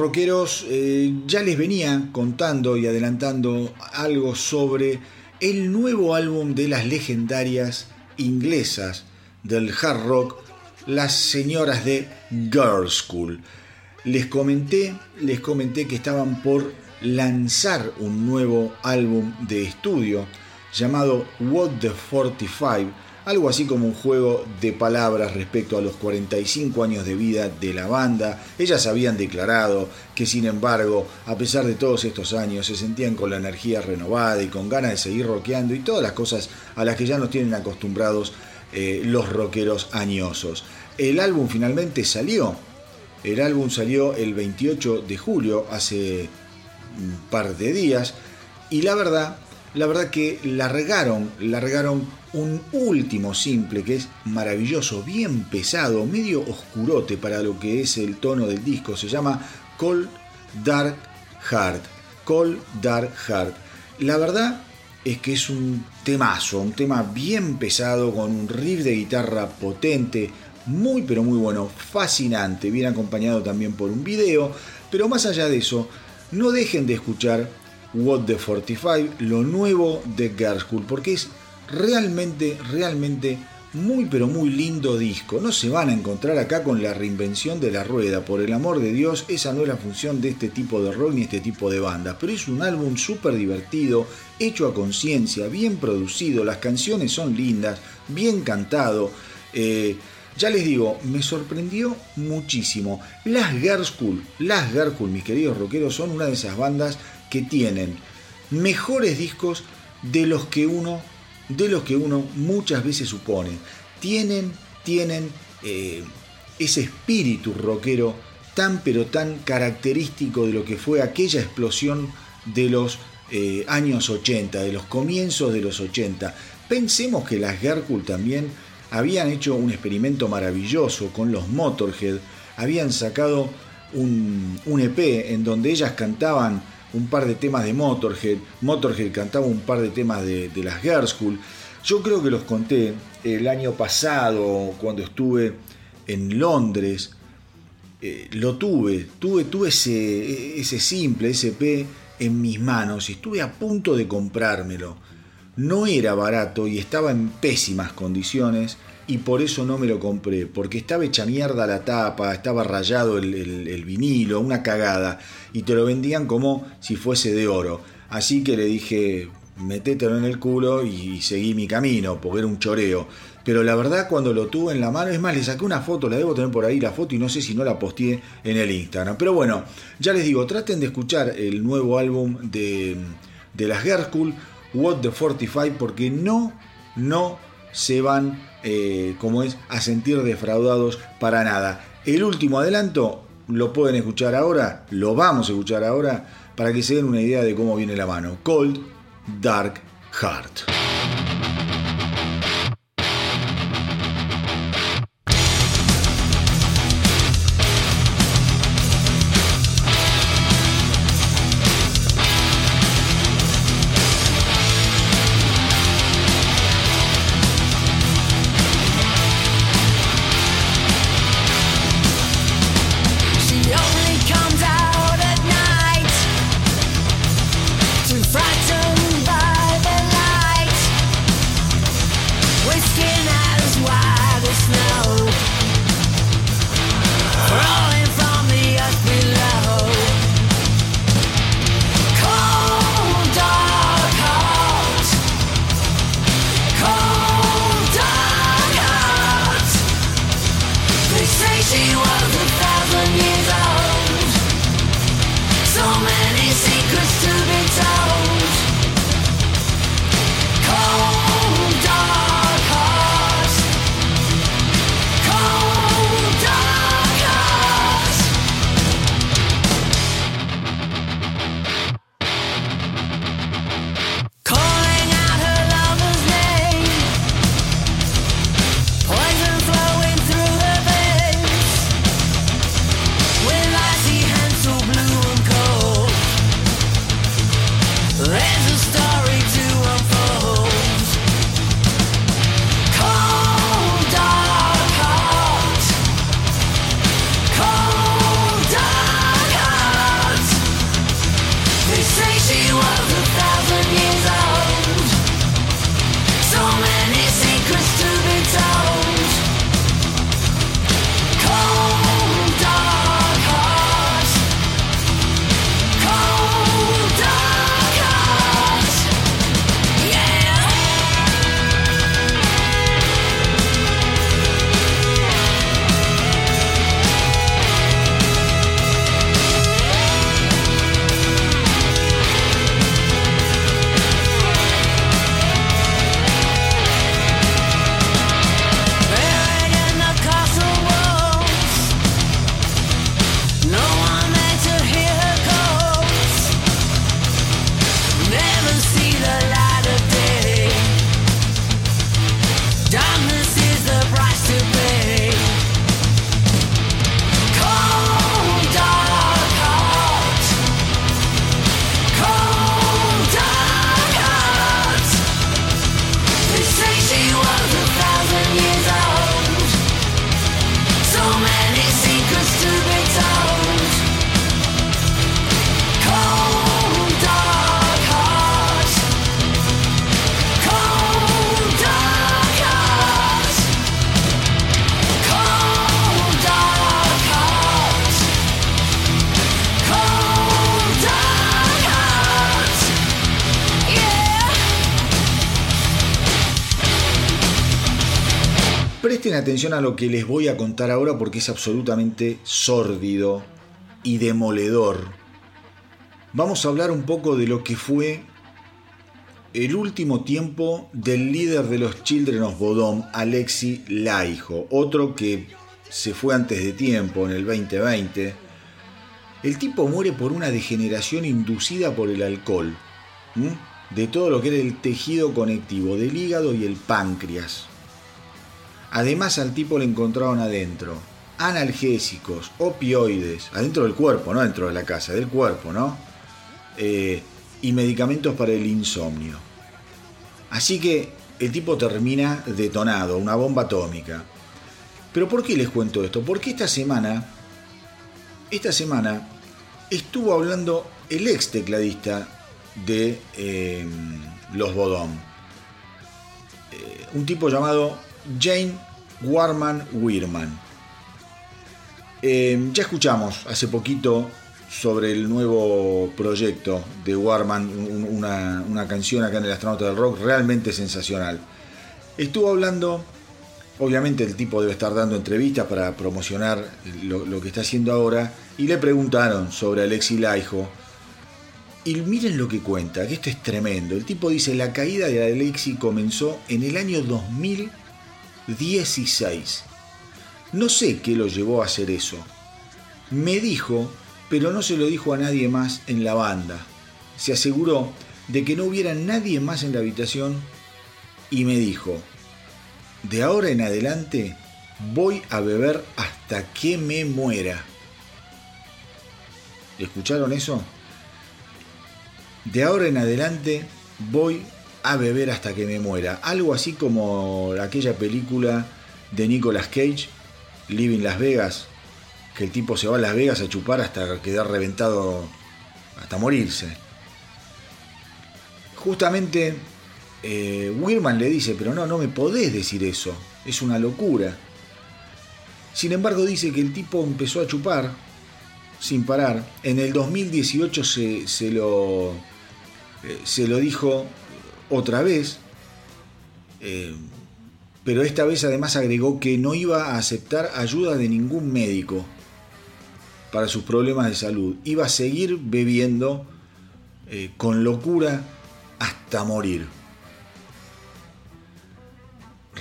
S1: Rockeros, eh, ya les venía contando y adelantando algo sobre el nuevo álbum de las legendarias inglesas del hard rock, las señoras de Girl School. Les comenté, les comenté que estaban por lanzar un nuevo álbum de estudio llamado What the 45, algo así como un juego de palabras respecto a los 45 años de vida de la banda. Ellas habían declarado que sin embargo, a pesar de todos estos años, se sentían con la energía renovada y con ganas de seguir rockeando y todas las cosas a las que ya nos tienen acostumbrados eh, los rockeros añosos. El álbum finalmente salió. El álbum salió el 28 de julio, hace un par de días, y la verdad, la verdad que largaron, largaron un último simple que es maravilloso, bien pesado, medio oscurote para lo que es el tono del disco. Se llama Cold Dark Heart. Cold Dark Heart. La verdad es que es un temazo, un tema bien pesado con un riff de guitarra potente, muy pero muy bueno, fascinante, bien acompañado también por un video. Pero más allá de eso, no dejen de escuchar What the 45, lo nuevo de School, porque es realmente, realmente muy pero muy lindo disco. No se van a encontrar acá con la reinvención de la rueda, por el amor de Dios, esa no es la función de este tipo de rock ni este tipo de bandas, pero es un álbum súper divertido, hecho a conciencia, bien producido, las canciones son lindas, bien cantado. Eh, ya les digo, me sorprendió muchísimo. Las Girl las Girl mis queridos rockeros, son una de esas bandas que tienen mejores discos de los que uno de los que uno muchas veces supone. Tienen, tienen eh, ese espíritu rockero tan pero tan característico de lo que fue aquella explosión de los eh, años 80, de los comienzos de los 80. Pensemos que las Gerkul también habían hecho un experimento maravilloso con los Motorhead, habían sacado un EP en donde ellas cantaban un par de temas de Motorhead, Motorhead cantaba un par de temas de, las Girl School. Yo creo que los conté el año pasado cuando estuve en Londres. Eh, lo tuve, tuve, tuve ese, ese simple, EP en mis manos y estuve a punto de comprármelo. No era barato y estaba en pésimas condiciones y por eso no me lo compré, porque estaba hecha mierda la tapa, estaba rayado el, vinilo, una cagada, y te lo vendían como si fuese de oro. Así que le dije, metételo en el culo y seguí mi camino, porque era un choreo. Pero la verdad cuando lo tuve en la mano, es más, le saqué una foto, la debo tener por ahí la foto y no sé si no la posteé en el Instagram. Pero bueno, ya les digo, traten de escuchar el nuevo álbum de, de las Girl School, What the 45, porque no, no se van, eh, como es, a sentir defraudados para nada. El último adelanto lo pueden escuchar ahora, lo vamos a escuchar ahora, para que se den una idea de cómo viene la mano. Cold Dark Heart. Atención a lo que les voy a contar ahora porque es absolutamente sórdido y demoledor. Vamos a hablar un poco de lo que fue el último tiempo del líder de los Children of Bodom, Alexi Laiho, otro que se fue antes de tiempo, en el 2020. El tipo muere por una degeneración inducida por el alcohol, de todo lo que era el tejido conectivo del hígado y el páncreas. Además al tipo le encontraron adentro analgésicos, opioides, adentro del cuerpo, no dentro de la casa, del cuerpo, ¿no? Eh, y medicamentos para el insomnio. Así que el tipo termina detonado, una bomba atómica. Pero ¿por qué les cuento esto? Porque esta semana, esta semana estuvo hablando el ex tecladista de eh, los Bodom. Eh, un tipo llamado Jane Warman Weirman. Eh, ya escuchamos hace poquito sobre el nuevo proyecto de Warman, un- una, canción acá en el Astronauta del Rock realmente sensacional. Estuvo hablando, obviamente el tipo debe estar dando entrevistas para promocionar lo, que está haciendo ahora, y le preguntaron sobre Alexi Laiho. Y miren lo que cuenta, que esto es tremendo. El tipo dice, la caída de Alexi comenzó en el año 2016. No sé qué lo llevó a hacer eso. Me dijo, pero no se lo dijo a nadie más en la banda. Se aseguró de que no hubiera nadie más en la habitación y me dijo, de ahora en adelante voy a beber hasta que me muera. ¿Escucharon eso? De ahora en adelante voy a beber hasta que me muera. Algo así como aquella película de Nicolas Cage, Living Las Vegas, que el tipo se va a Las Vegas a chupar hasta quedar reventado, hasta morirse. Justamente eh, le dice, pero no, no me podés decir eso, es una locura. Sin embargo dice que el tipo empezó a chupar sin parar. En el 2018 se, se lo, eh, se lo dijo otra vez, eh, pero esta vez además agregó que no iba a aceptar ayuda de ningún médico para sus problemas de salud. Iba a seguir bebiendo eh, con locura hasta morir.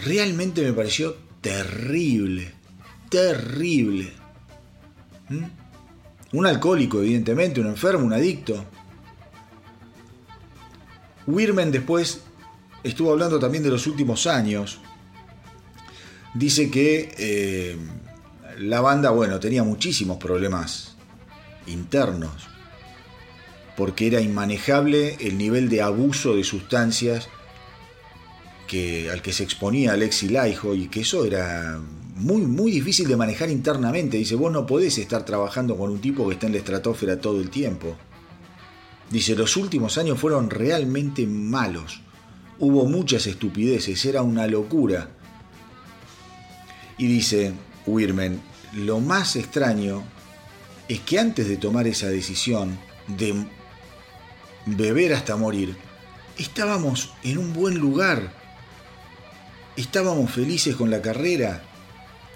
S1: Realmente me pareció terrible, terrible. ¿Mm? Un alcohólico, evidentemente, un enfermo, un adicto. Wirmen después estuvo hablando también de los últimos años. Dice que eh, la banda, bueno, tenía muchísimos problemas internos, porque era inmanejable el nivel de abuso de sustancias que, al que se exponía Alexi Laiho y que eso era muy, muy difícil de manejar internamente. Dice, vos no podés estar trabajando con un tipo que está en la estratosfera todo el tiempo. Dice, los últimos años fueron realmente malos. Hubo muchas estupideces, era una locura. Y dice Wirmen, lo más extraño es que antes de tomar esa decisión de beber hasta morir, estábamos en un buen lugar. Estábamos felices con la carrera.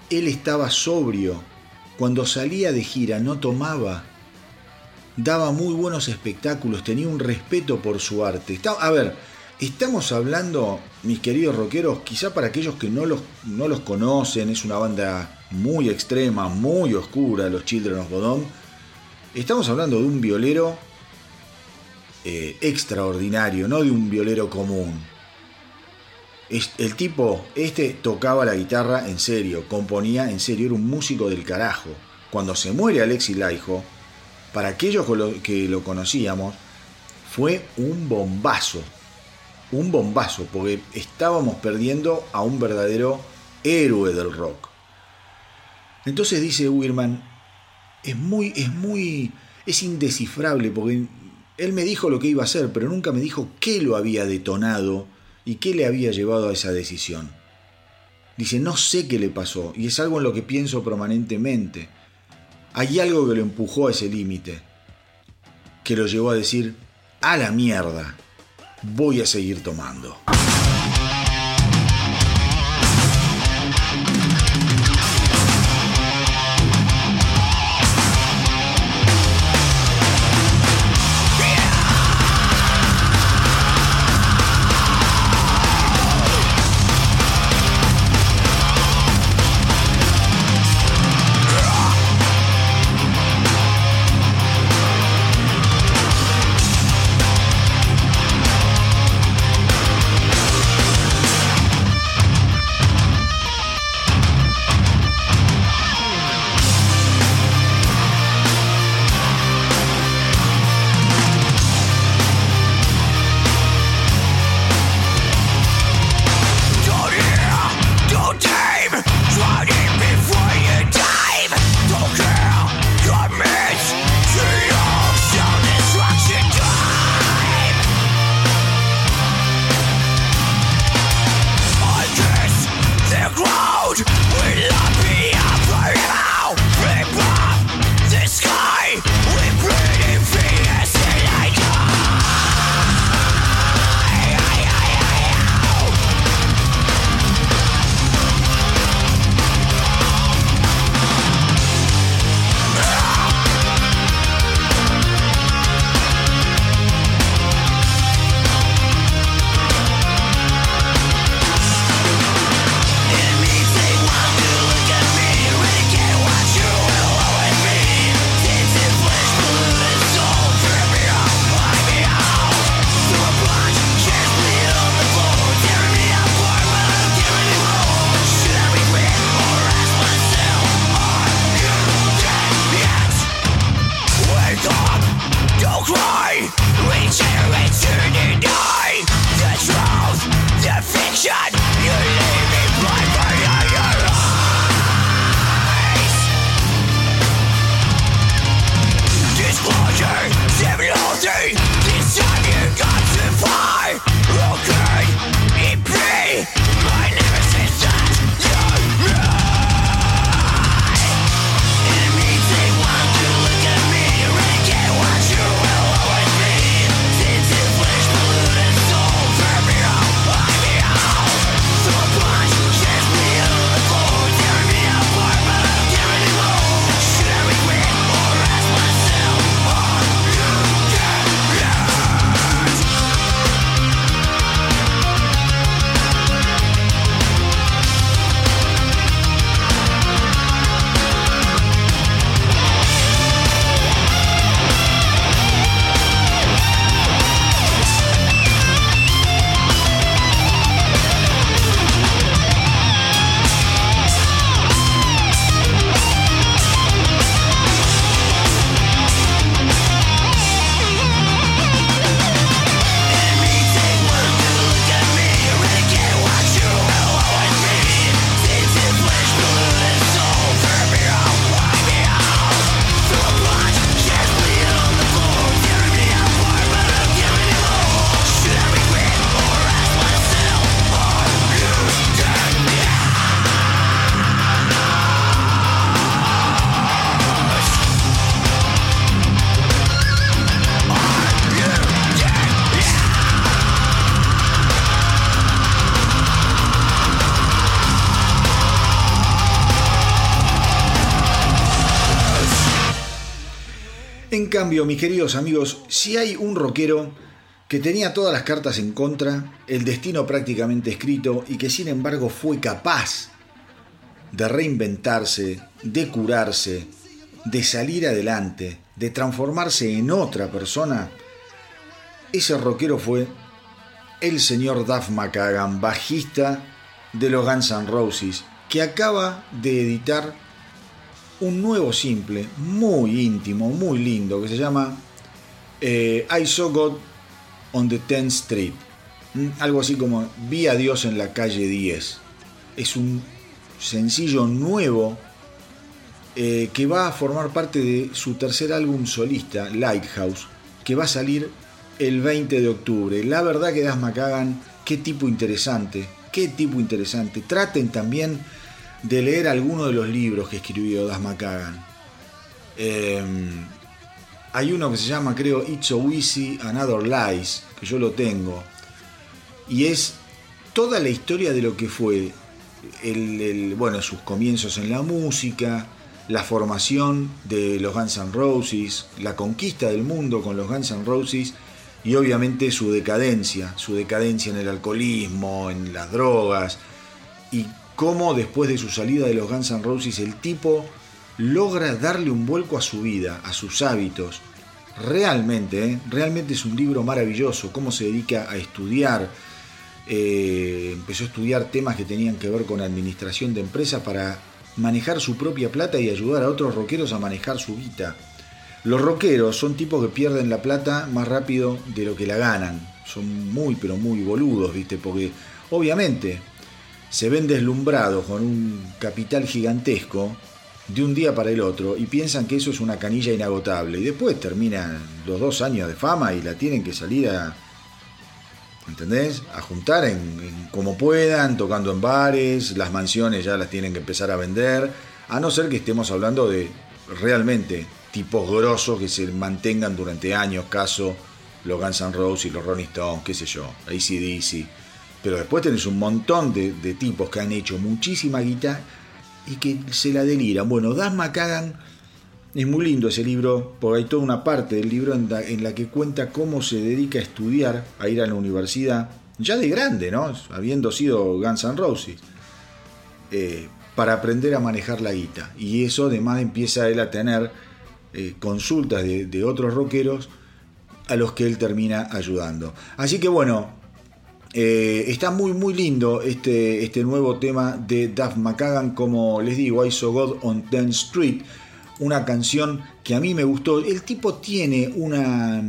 S1: Él estaba sobrio. Cuando salía de gira no tomaba. Daba muy buenos espectáculos, tenía un respeto por su arte. Está- a ver, estamos hablando, mis queridos rockeros, quizá para aquellos que no los, no los conocen, es una banda muy extrema, muy oscura, los Children of Bodom. Estamos hablando de un violero eh, extraordinario, no de un violero común.
S3: El tipo, este tocaba la guitarra en serio, componía en serio, era un músico del carajo. Cuando se muere Alexis Laiho, para aquellos que lo- conocíamos, fue un bombazo. Un bombazo, porque estábamos perdiendo a un verdadero héroe del rock. Entonces dice Wirman, es muy, es muy, es indescifrable, porque él me dijo lo que iba a hacer, pero nunca me dijo qué lo había detonado y qué le había llevado a esa decisión. Dice, no sé qué le pasó, y es algo en lo que pienso permanentemente. Hay algo que lo empujó a ese límite, que lo llevó a decir, a la mierda, voy a seguir tomando. Cambio, mis queridos amigos, si hay un rockero que tenía todas las cartas en contra, el destino prácticamente escrito y que sin embargo fue capaz de reinventarse, de curarse, de salir adelante, de transformarse en otra persona, ese rockero fue
S1: el señor Duff McKagan, bajista de los Guns N' Roses, que acaba de editar un nuevo simple, muy íntimo, muy lindo, que se llama eh, I Saw God on the 10th Street. Mm, Algo así como Vi a Dios en la calle 10. Es un sencillo nuevo eh, que va a formar parte de su tercer álbum solista, Lighthouse, que va a salir el 20 de octubre. La verdad que Das McCagan, qué tipo interesante, qué tipo interesante. Traten también de leer algunos de los libros que escribió Das McCagan. Eh, hay uno que se llama, creo, It's So Easy Another Lies, que yo lo tengo. Y es toda la historia de lo que fue el, el- bueno, sus comienzos en la música, la formación de los Guns N' Roses, la conquista del mundo con los Guns N' Roses y obviamente su decadencia, su decadencia en el alcoholismo, en las drogas y cómo después de su salida de los Guns N' Roses el tipo logra darle un vuelco a su vida, a sus hábitos. Realmente, ¿eh? realmente es un libro maravilloso, cómo se dedica a estudiar, eh, empezó a estudiar temas que tenían que ver con administración de empresas para manejar su propia plata y ayudar a otros rockeros a manejar su guita. Los rockeros son tipos que pierden la plata más rápido de lo que la ganan. Son muy, pero muy boludos, ¿viste? Porque obviamente se ven deslumbrados con un capital gigantesco de un día para el otro y piensan que eso es una canilla inagotable. Y después terminan los dos años de fama y la tienen que salir a, ¿entendés? A juntar en, como puedan, tocando en bares, las mansiones ya las tienen que empezar a vender, a no ser que estemos hablando de realmente tipos grosos que se mantengan durante años, caso los Guns N' Roses y los Rolling Stones, qué sé yo, ACDC. Pero después tenés un montón de, de tipos que han hecho muchísima guita y que se la deliran. Bueno, Das McCagan es muy lindo ese libro, porque hay toda una parte del libro en la, en la que cuenta cómo se dedica a estudiar, a ir a la universidad, ya de grande, ¿no? Habiendo sido Guns N' Roses, eh, para aprender a manejar la guita. Y eso además empieza él a tener eh, consultas de, de otros rockeros a los que él termina ayudando. Así que bueno, eh, está muy muy lindo este, este nuevo tema de Duff McKagan, como les digo, I Saw God on 10th Street, una canción que a mí me gustó. El tipo tiene una,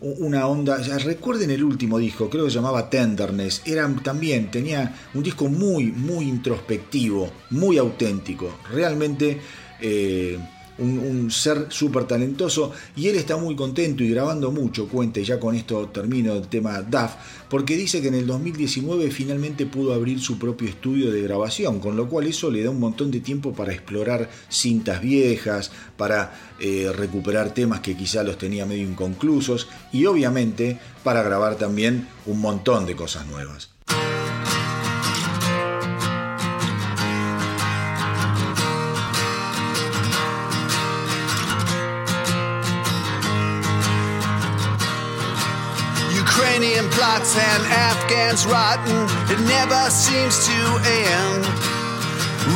S1: una onda, ya recuerden el último disco, creo que se llamaba Tenderness, era también, tenía un disco muy, muy introspectivo, muy auténtico, realmente... eh, un, ser súper talentoso y él está muy contento y grabando mucho, cuenta, y ya con esto termino el tema DAF, porque dice que en el 2019 finalmente pudo abrir su propio estudio de grabación, con lo cual eso le da un montón de tiempo para explorar cintas viejas, para eh, recuperar temas que quizá los tenía medio inconclusos y obviamente para grabar también un montón de cosas nuevas.
S2: Ukrainian plots and Afghans rotten, it never seems to end.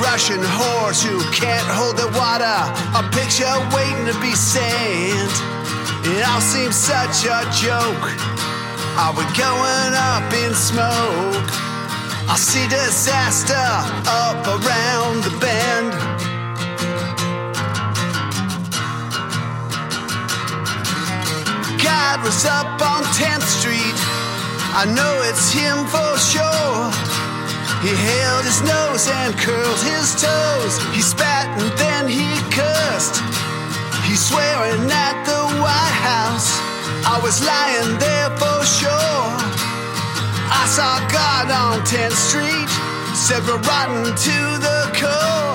S2: Russian whores who can't hold their water, a picture waiting to be sent. It all seems such a joke. Are we going up in smoke? I see disaster up around the bend. God was up on 10th Street. I know it's him for sure. He held his nose and curled his toes. He spat and then he cursed. He's swearing at the White House. I was lying there for sure. I saw God on 10th Street. Said we're rotten to the core.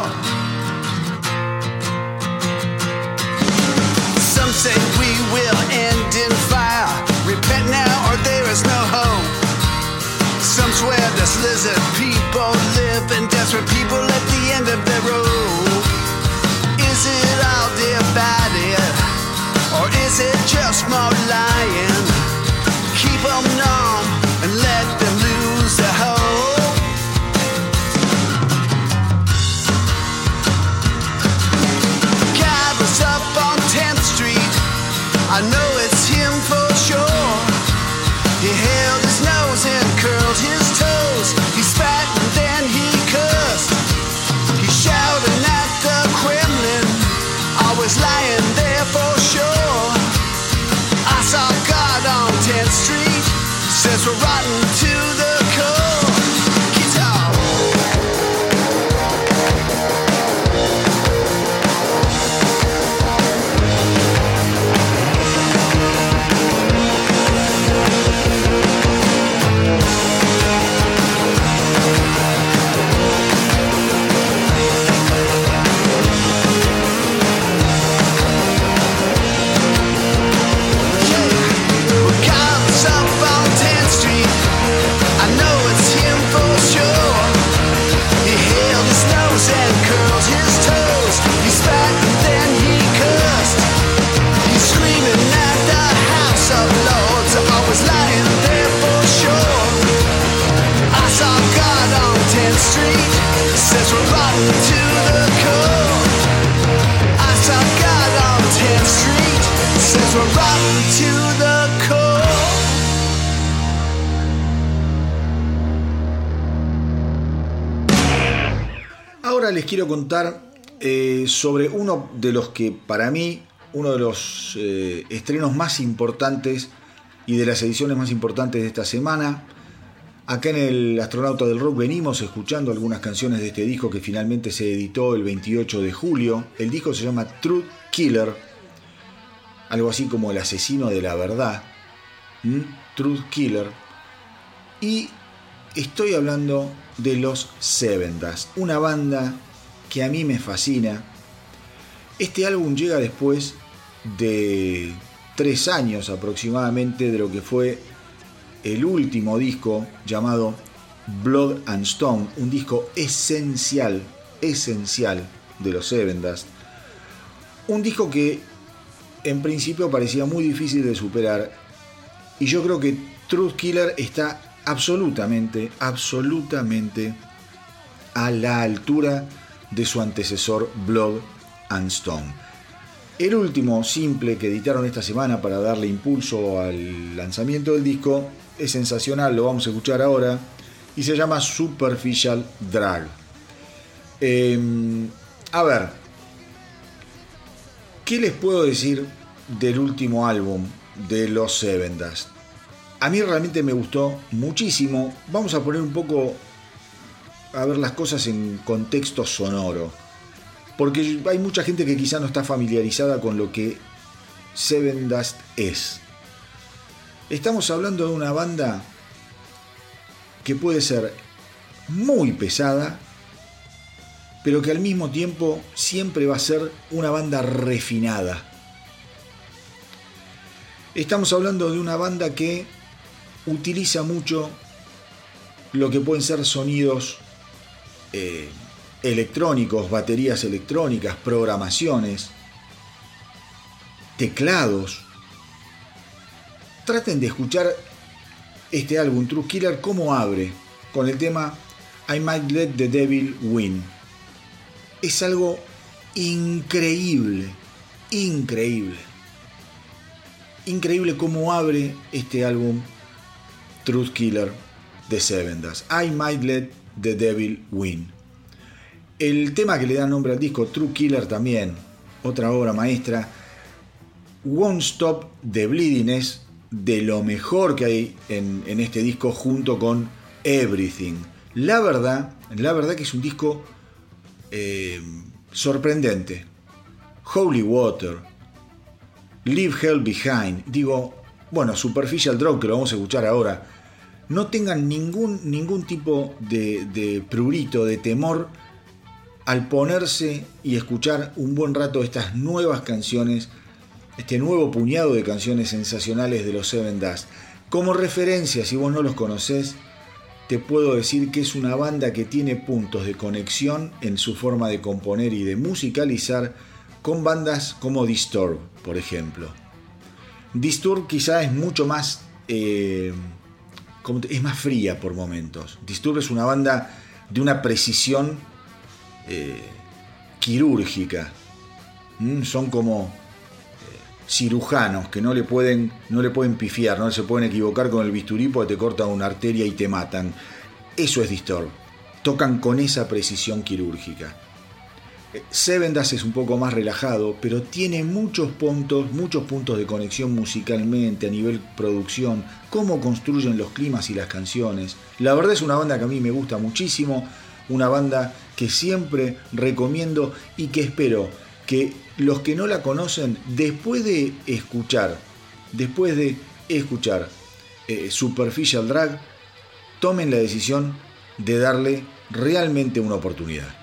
S2: Will end in fire. Repent now or there is no hope. Some swear this lizard people live and desperate people at the end of their rope. Is it all divided or is it just more lying? Keep them
S1: Ahora les quiero contar eh, sobre uno de los que para mí, uno de los eh, estrenos más importantes y de las ediciones más importantes de esta semana. Acá en el Astronauta del Rock venimos escuchando algunas canciones de este disco que finalmente se editó el 28 de julio. El disco se llama Truth Killer, algo así como el asesino de la verdad. ¿m? Truth Killer. Y estoy hablando de los Seven Dust, una banda que a mí me fascina. Este álbum llega después de tres años aproximadamente de lo que fue el último disco llamado Blood and Stone, un disco esencial, esencial de los Seven. Un disco que en principio parecía muy difícil de superar y yo creo que Truth Killer está absolutamente, absolutamente a la altura de su antecesor Blood and Stone. El último simple que editaron esta semana para darle impulso al lanzamiento del disco es sensacional, lo vamos a escuchar ahora, y se llama Superficial Drag. Eh, a ver, ¿qué les puedo decir del último álbum de los Seven Dust? A mí realmente me gustó muchísimo. Vamos a poner un poco a ver las cosas en contexto sonoro. Porque hay mucha gente que quizá no está familiarizada con lo que Seven Dust es. Estamos hablando de una banda que puede ser muy pesada, pero que al mismo tiempo siempre va a ser una banda refinada. Estamos hablando de una banda que utiliza mucho lo que pueden ser sonidos eh, electrónicos, baterías electrónicas, programaciones, teclados. Traten de escuchar este álbum, True Killer, cómo abre con el tema I Might Let the Devil Win. Es algo increíble, increíble. Increíble cómo abre este álbum Truth Killer de Seven Dust. I Might Let the Devil Win. El tema que le da nombre al disco, True Killer también, otra obra maestra. Won't Stop the Bleeding es de lo mejor que hay en, este disco junto con Everything. La verdad, la verdad que es un disco eh, sorprendente. Holy Water, Leave Hell Behind, digo, bueno, Superficial Drug, que lo vamos a escuchar ahora, no tengan ningún, ningún tipo de, prurito, de temor al ponerse y escuchar un buen rato estas nuevas canciones, este nuevo puñado de canciones sensacionales de los Seven Dust. Como referencia, si vos no los conocés, te puedo decir que es una banda que tiene puntos de conexión en su forma de componer y de musicalizar con bandas como Disturb, por ejemplo. Disturb quizá es mucho más... eh, es más fría por momentos. Disturb es una banda de una precisión eh, quirúrgica. Mm, Son como eh, cirujanos que no le pueden no le pueden pifiar, no se pueden equivocar con el bisturí porque te cortan una arteria y te matan. Eso es Disturb. Tocan con esa precisión quirúrgica. Seven Dust es un poco más relajado, pero tiene muchos puntos, muchos puntos de conexión musicalmente, a nivel producción, cómo construyen los climas y las canciones. La verdad es una banda que a mí me gusta muchísimo, una banda que siempre recomiendo y que espero que los que no la conocen, después de escuchar, después de escuchar eh, Superficial Drag, tomen la decisión de darle realmente una oportunidad.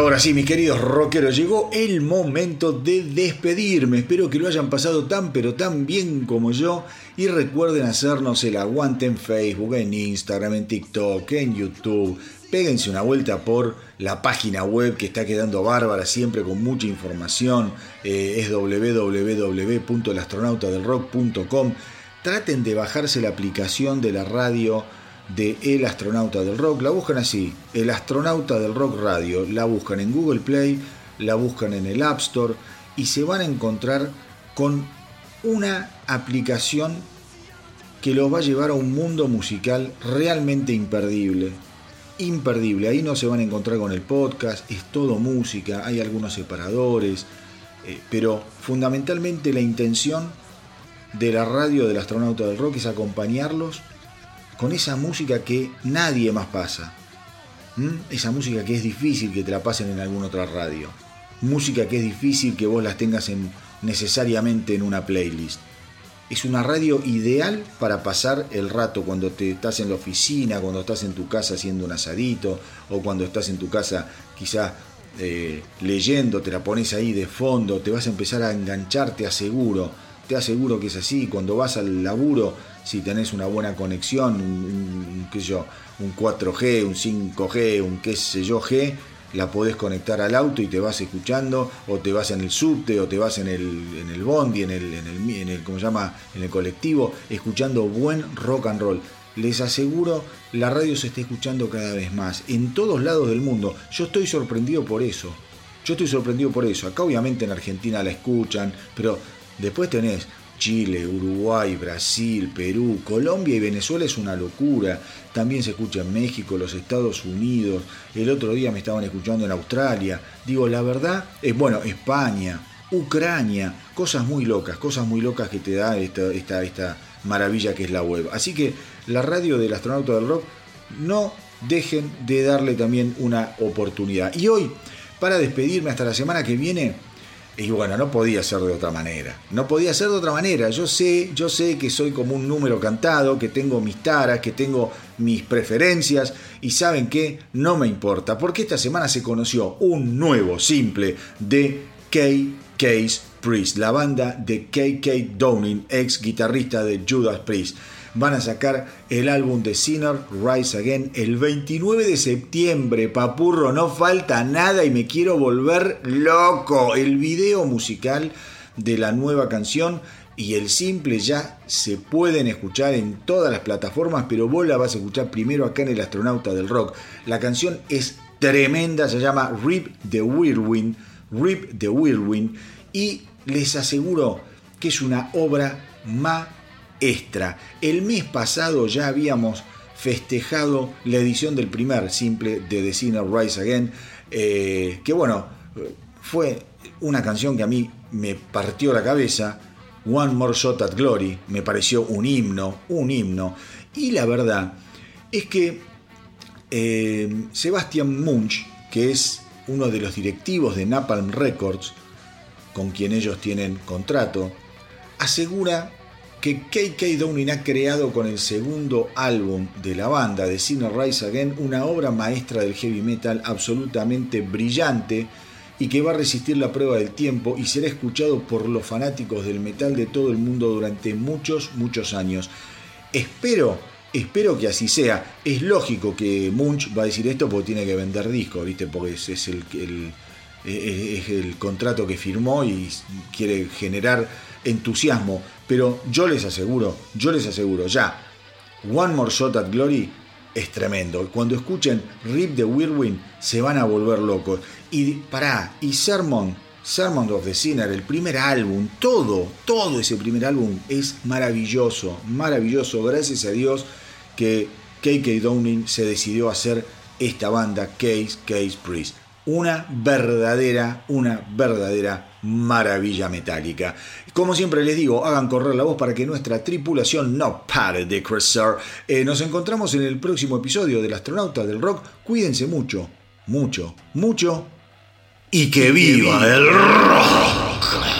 S1: Ahora sí, mis queridos rockeros, llegó el momento de despedirme. Espero que lo hayan pasado tan pero tan bien como yo. Y recuerden hacernos el aguante en Facebook, en Instagram, en TikTok, en YouTube. Péguense una vuelta por la página web que está quedando bárbara, siempre con mucha información. Eh, es www.elastronautadelrock.com. Traten de bajarse la aplicación de la radio de El Astronauta del Rock. La buscan así, El Astronauta del Rock Radio. La buscan en Google Play, la buscan en el App Store y se van a encontrar con una aplicación que los va a llevar a un mundo musical realmente imperdible. Imperdible. Ahí no se van a encontrar con el podcast, es todo música, hay algunos separadores, eh, pero fundamentalmente la intención de la radio del astronauta del rock es acompañarlos con esa música que nadie más pasa. Esa música que es difícil que te la pasen en alguna otra radio. Música que es difícil que vos las tengas en, necesariamente en una playlist. Es una radio ideal para pasar el rato cuando te estás en la oficina, cuando estás en tu casa haciendo un asadito o cuando estás en tu casa quizá eh, leyendo, te la pones ahí de fondo, te vas a empezar a enganchar, te aseguro, te aseguro que es así. Cuando vas al laburo, si tenés una buena conexión, un, qué sé yo, un 4G, un 5G, un qué sé yo G, la podés conectar al auto y te vas escuchando, o te vas en el subte, o te vas en el, en el bondi, en el, en el, mi- en el, ¿cómo se llama? En el colectivo, escuchando buen rock and roll. Les aseguro, la radio se está escuchando cada vez más, en todos lados del mundo. Yo estoy sorprendido por eso. Yo estoy sorprendido por eso. Acá obviamente en Argentina la escuchan, pero después tenés Chile, Uruguay, Brasil, Perú, Colombia y Venezuela es una locura. También se escucha en México, los Estados Unidos. El otro día me estaban escuchando en Australia. Digo, la verdad es, bueno, España, Ucrania, cosas muy locas, cosas muy locas que te da esta, esta, esta maravilla que es la web. Así que la radio del astronauta del rock, no dejen de darle también una oportunidad. Y hoy, para despedirme hasta la semana que viene, y bueno, no podía ser de otra manera. No podía ser de otra manera. Yo sé, yo sé que soy como un número cantado, que tengo mis taras, que tengo mis preferencias. Y saben que no me importa, porque esta semana se conoció un nuevo simple de K.K.'s Priest, la banda de KK Downing, ex guitarrista de Judas Priest. Van a sacar el álbum de Sinner Rise Again el 29 de septiembre. Papurro, no falta nada y me quiero volver loco. El video musical de la nueva canción y el simple ya se pueden escuchar en todas las plataformas, pero vos la vas a escuchar primero acá en El Astronauta del Rock. La canción es tremenda, se llama Rip the Whirlwind, Rip the Whirlwind, y les aseguro que es una obra maestra. El mes pasado ya habíamos festejado la edición del primer simple de The Sinner Rise Again, eh, que bueno, fue una canción que a mí me partió la cabeza. One More Shot at Glory me pareció un himno, un himno. Y la verdad es que eh, Sebastian Munch, que es uno de los directivos de Napalm Records, con quien ellos tienen contrato, asegura que KK Downing ha creado con el segundo álbum de la banda, de Sinner Rise Again, una obra maestra del heavy metal absolutamente brillante y que va a resistir la prueba del tiempo y será escuchado por los fanáticos del metal de todo el mundo durante muchos, muchos años. Espero, espero que así sea. Es lógico que Munch va a decir esto porque tiene que vender discos, ¿viste? Porque es el contrato que firmó y quiere generar entusiasmo. Pero yo les aseguro, yo les aseguro, ya, One More Shot at Glory es tremendo. Cuando escuchen Rip the Whirlwind se van a volver locos. Y pará, y Sermon, Sermon of the Sinner, el primer álbum, todo, todo ese primer álbum es maravilloso, maravilloso. Gracias a Dios que KK Downing se decidió a hacer esta banda Case Case Priest. Una verdadera, una verdadera maravilla metálica. Como siempre les digo, hagan correr la voz para que nuestra tripulación no pare de crecer. Eh, nos encontramos en el próximo episodio del Astronauta del Rock. Cuídense mucho, mucho, mucho. Y que viva el rock.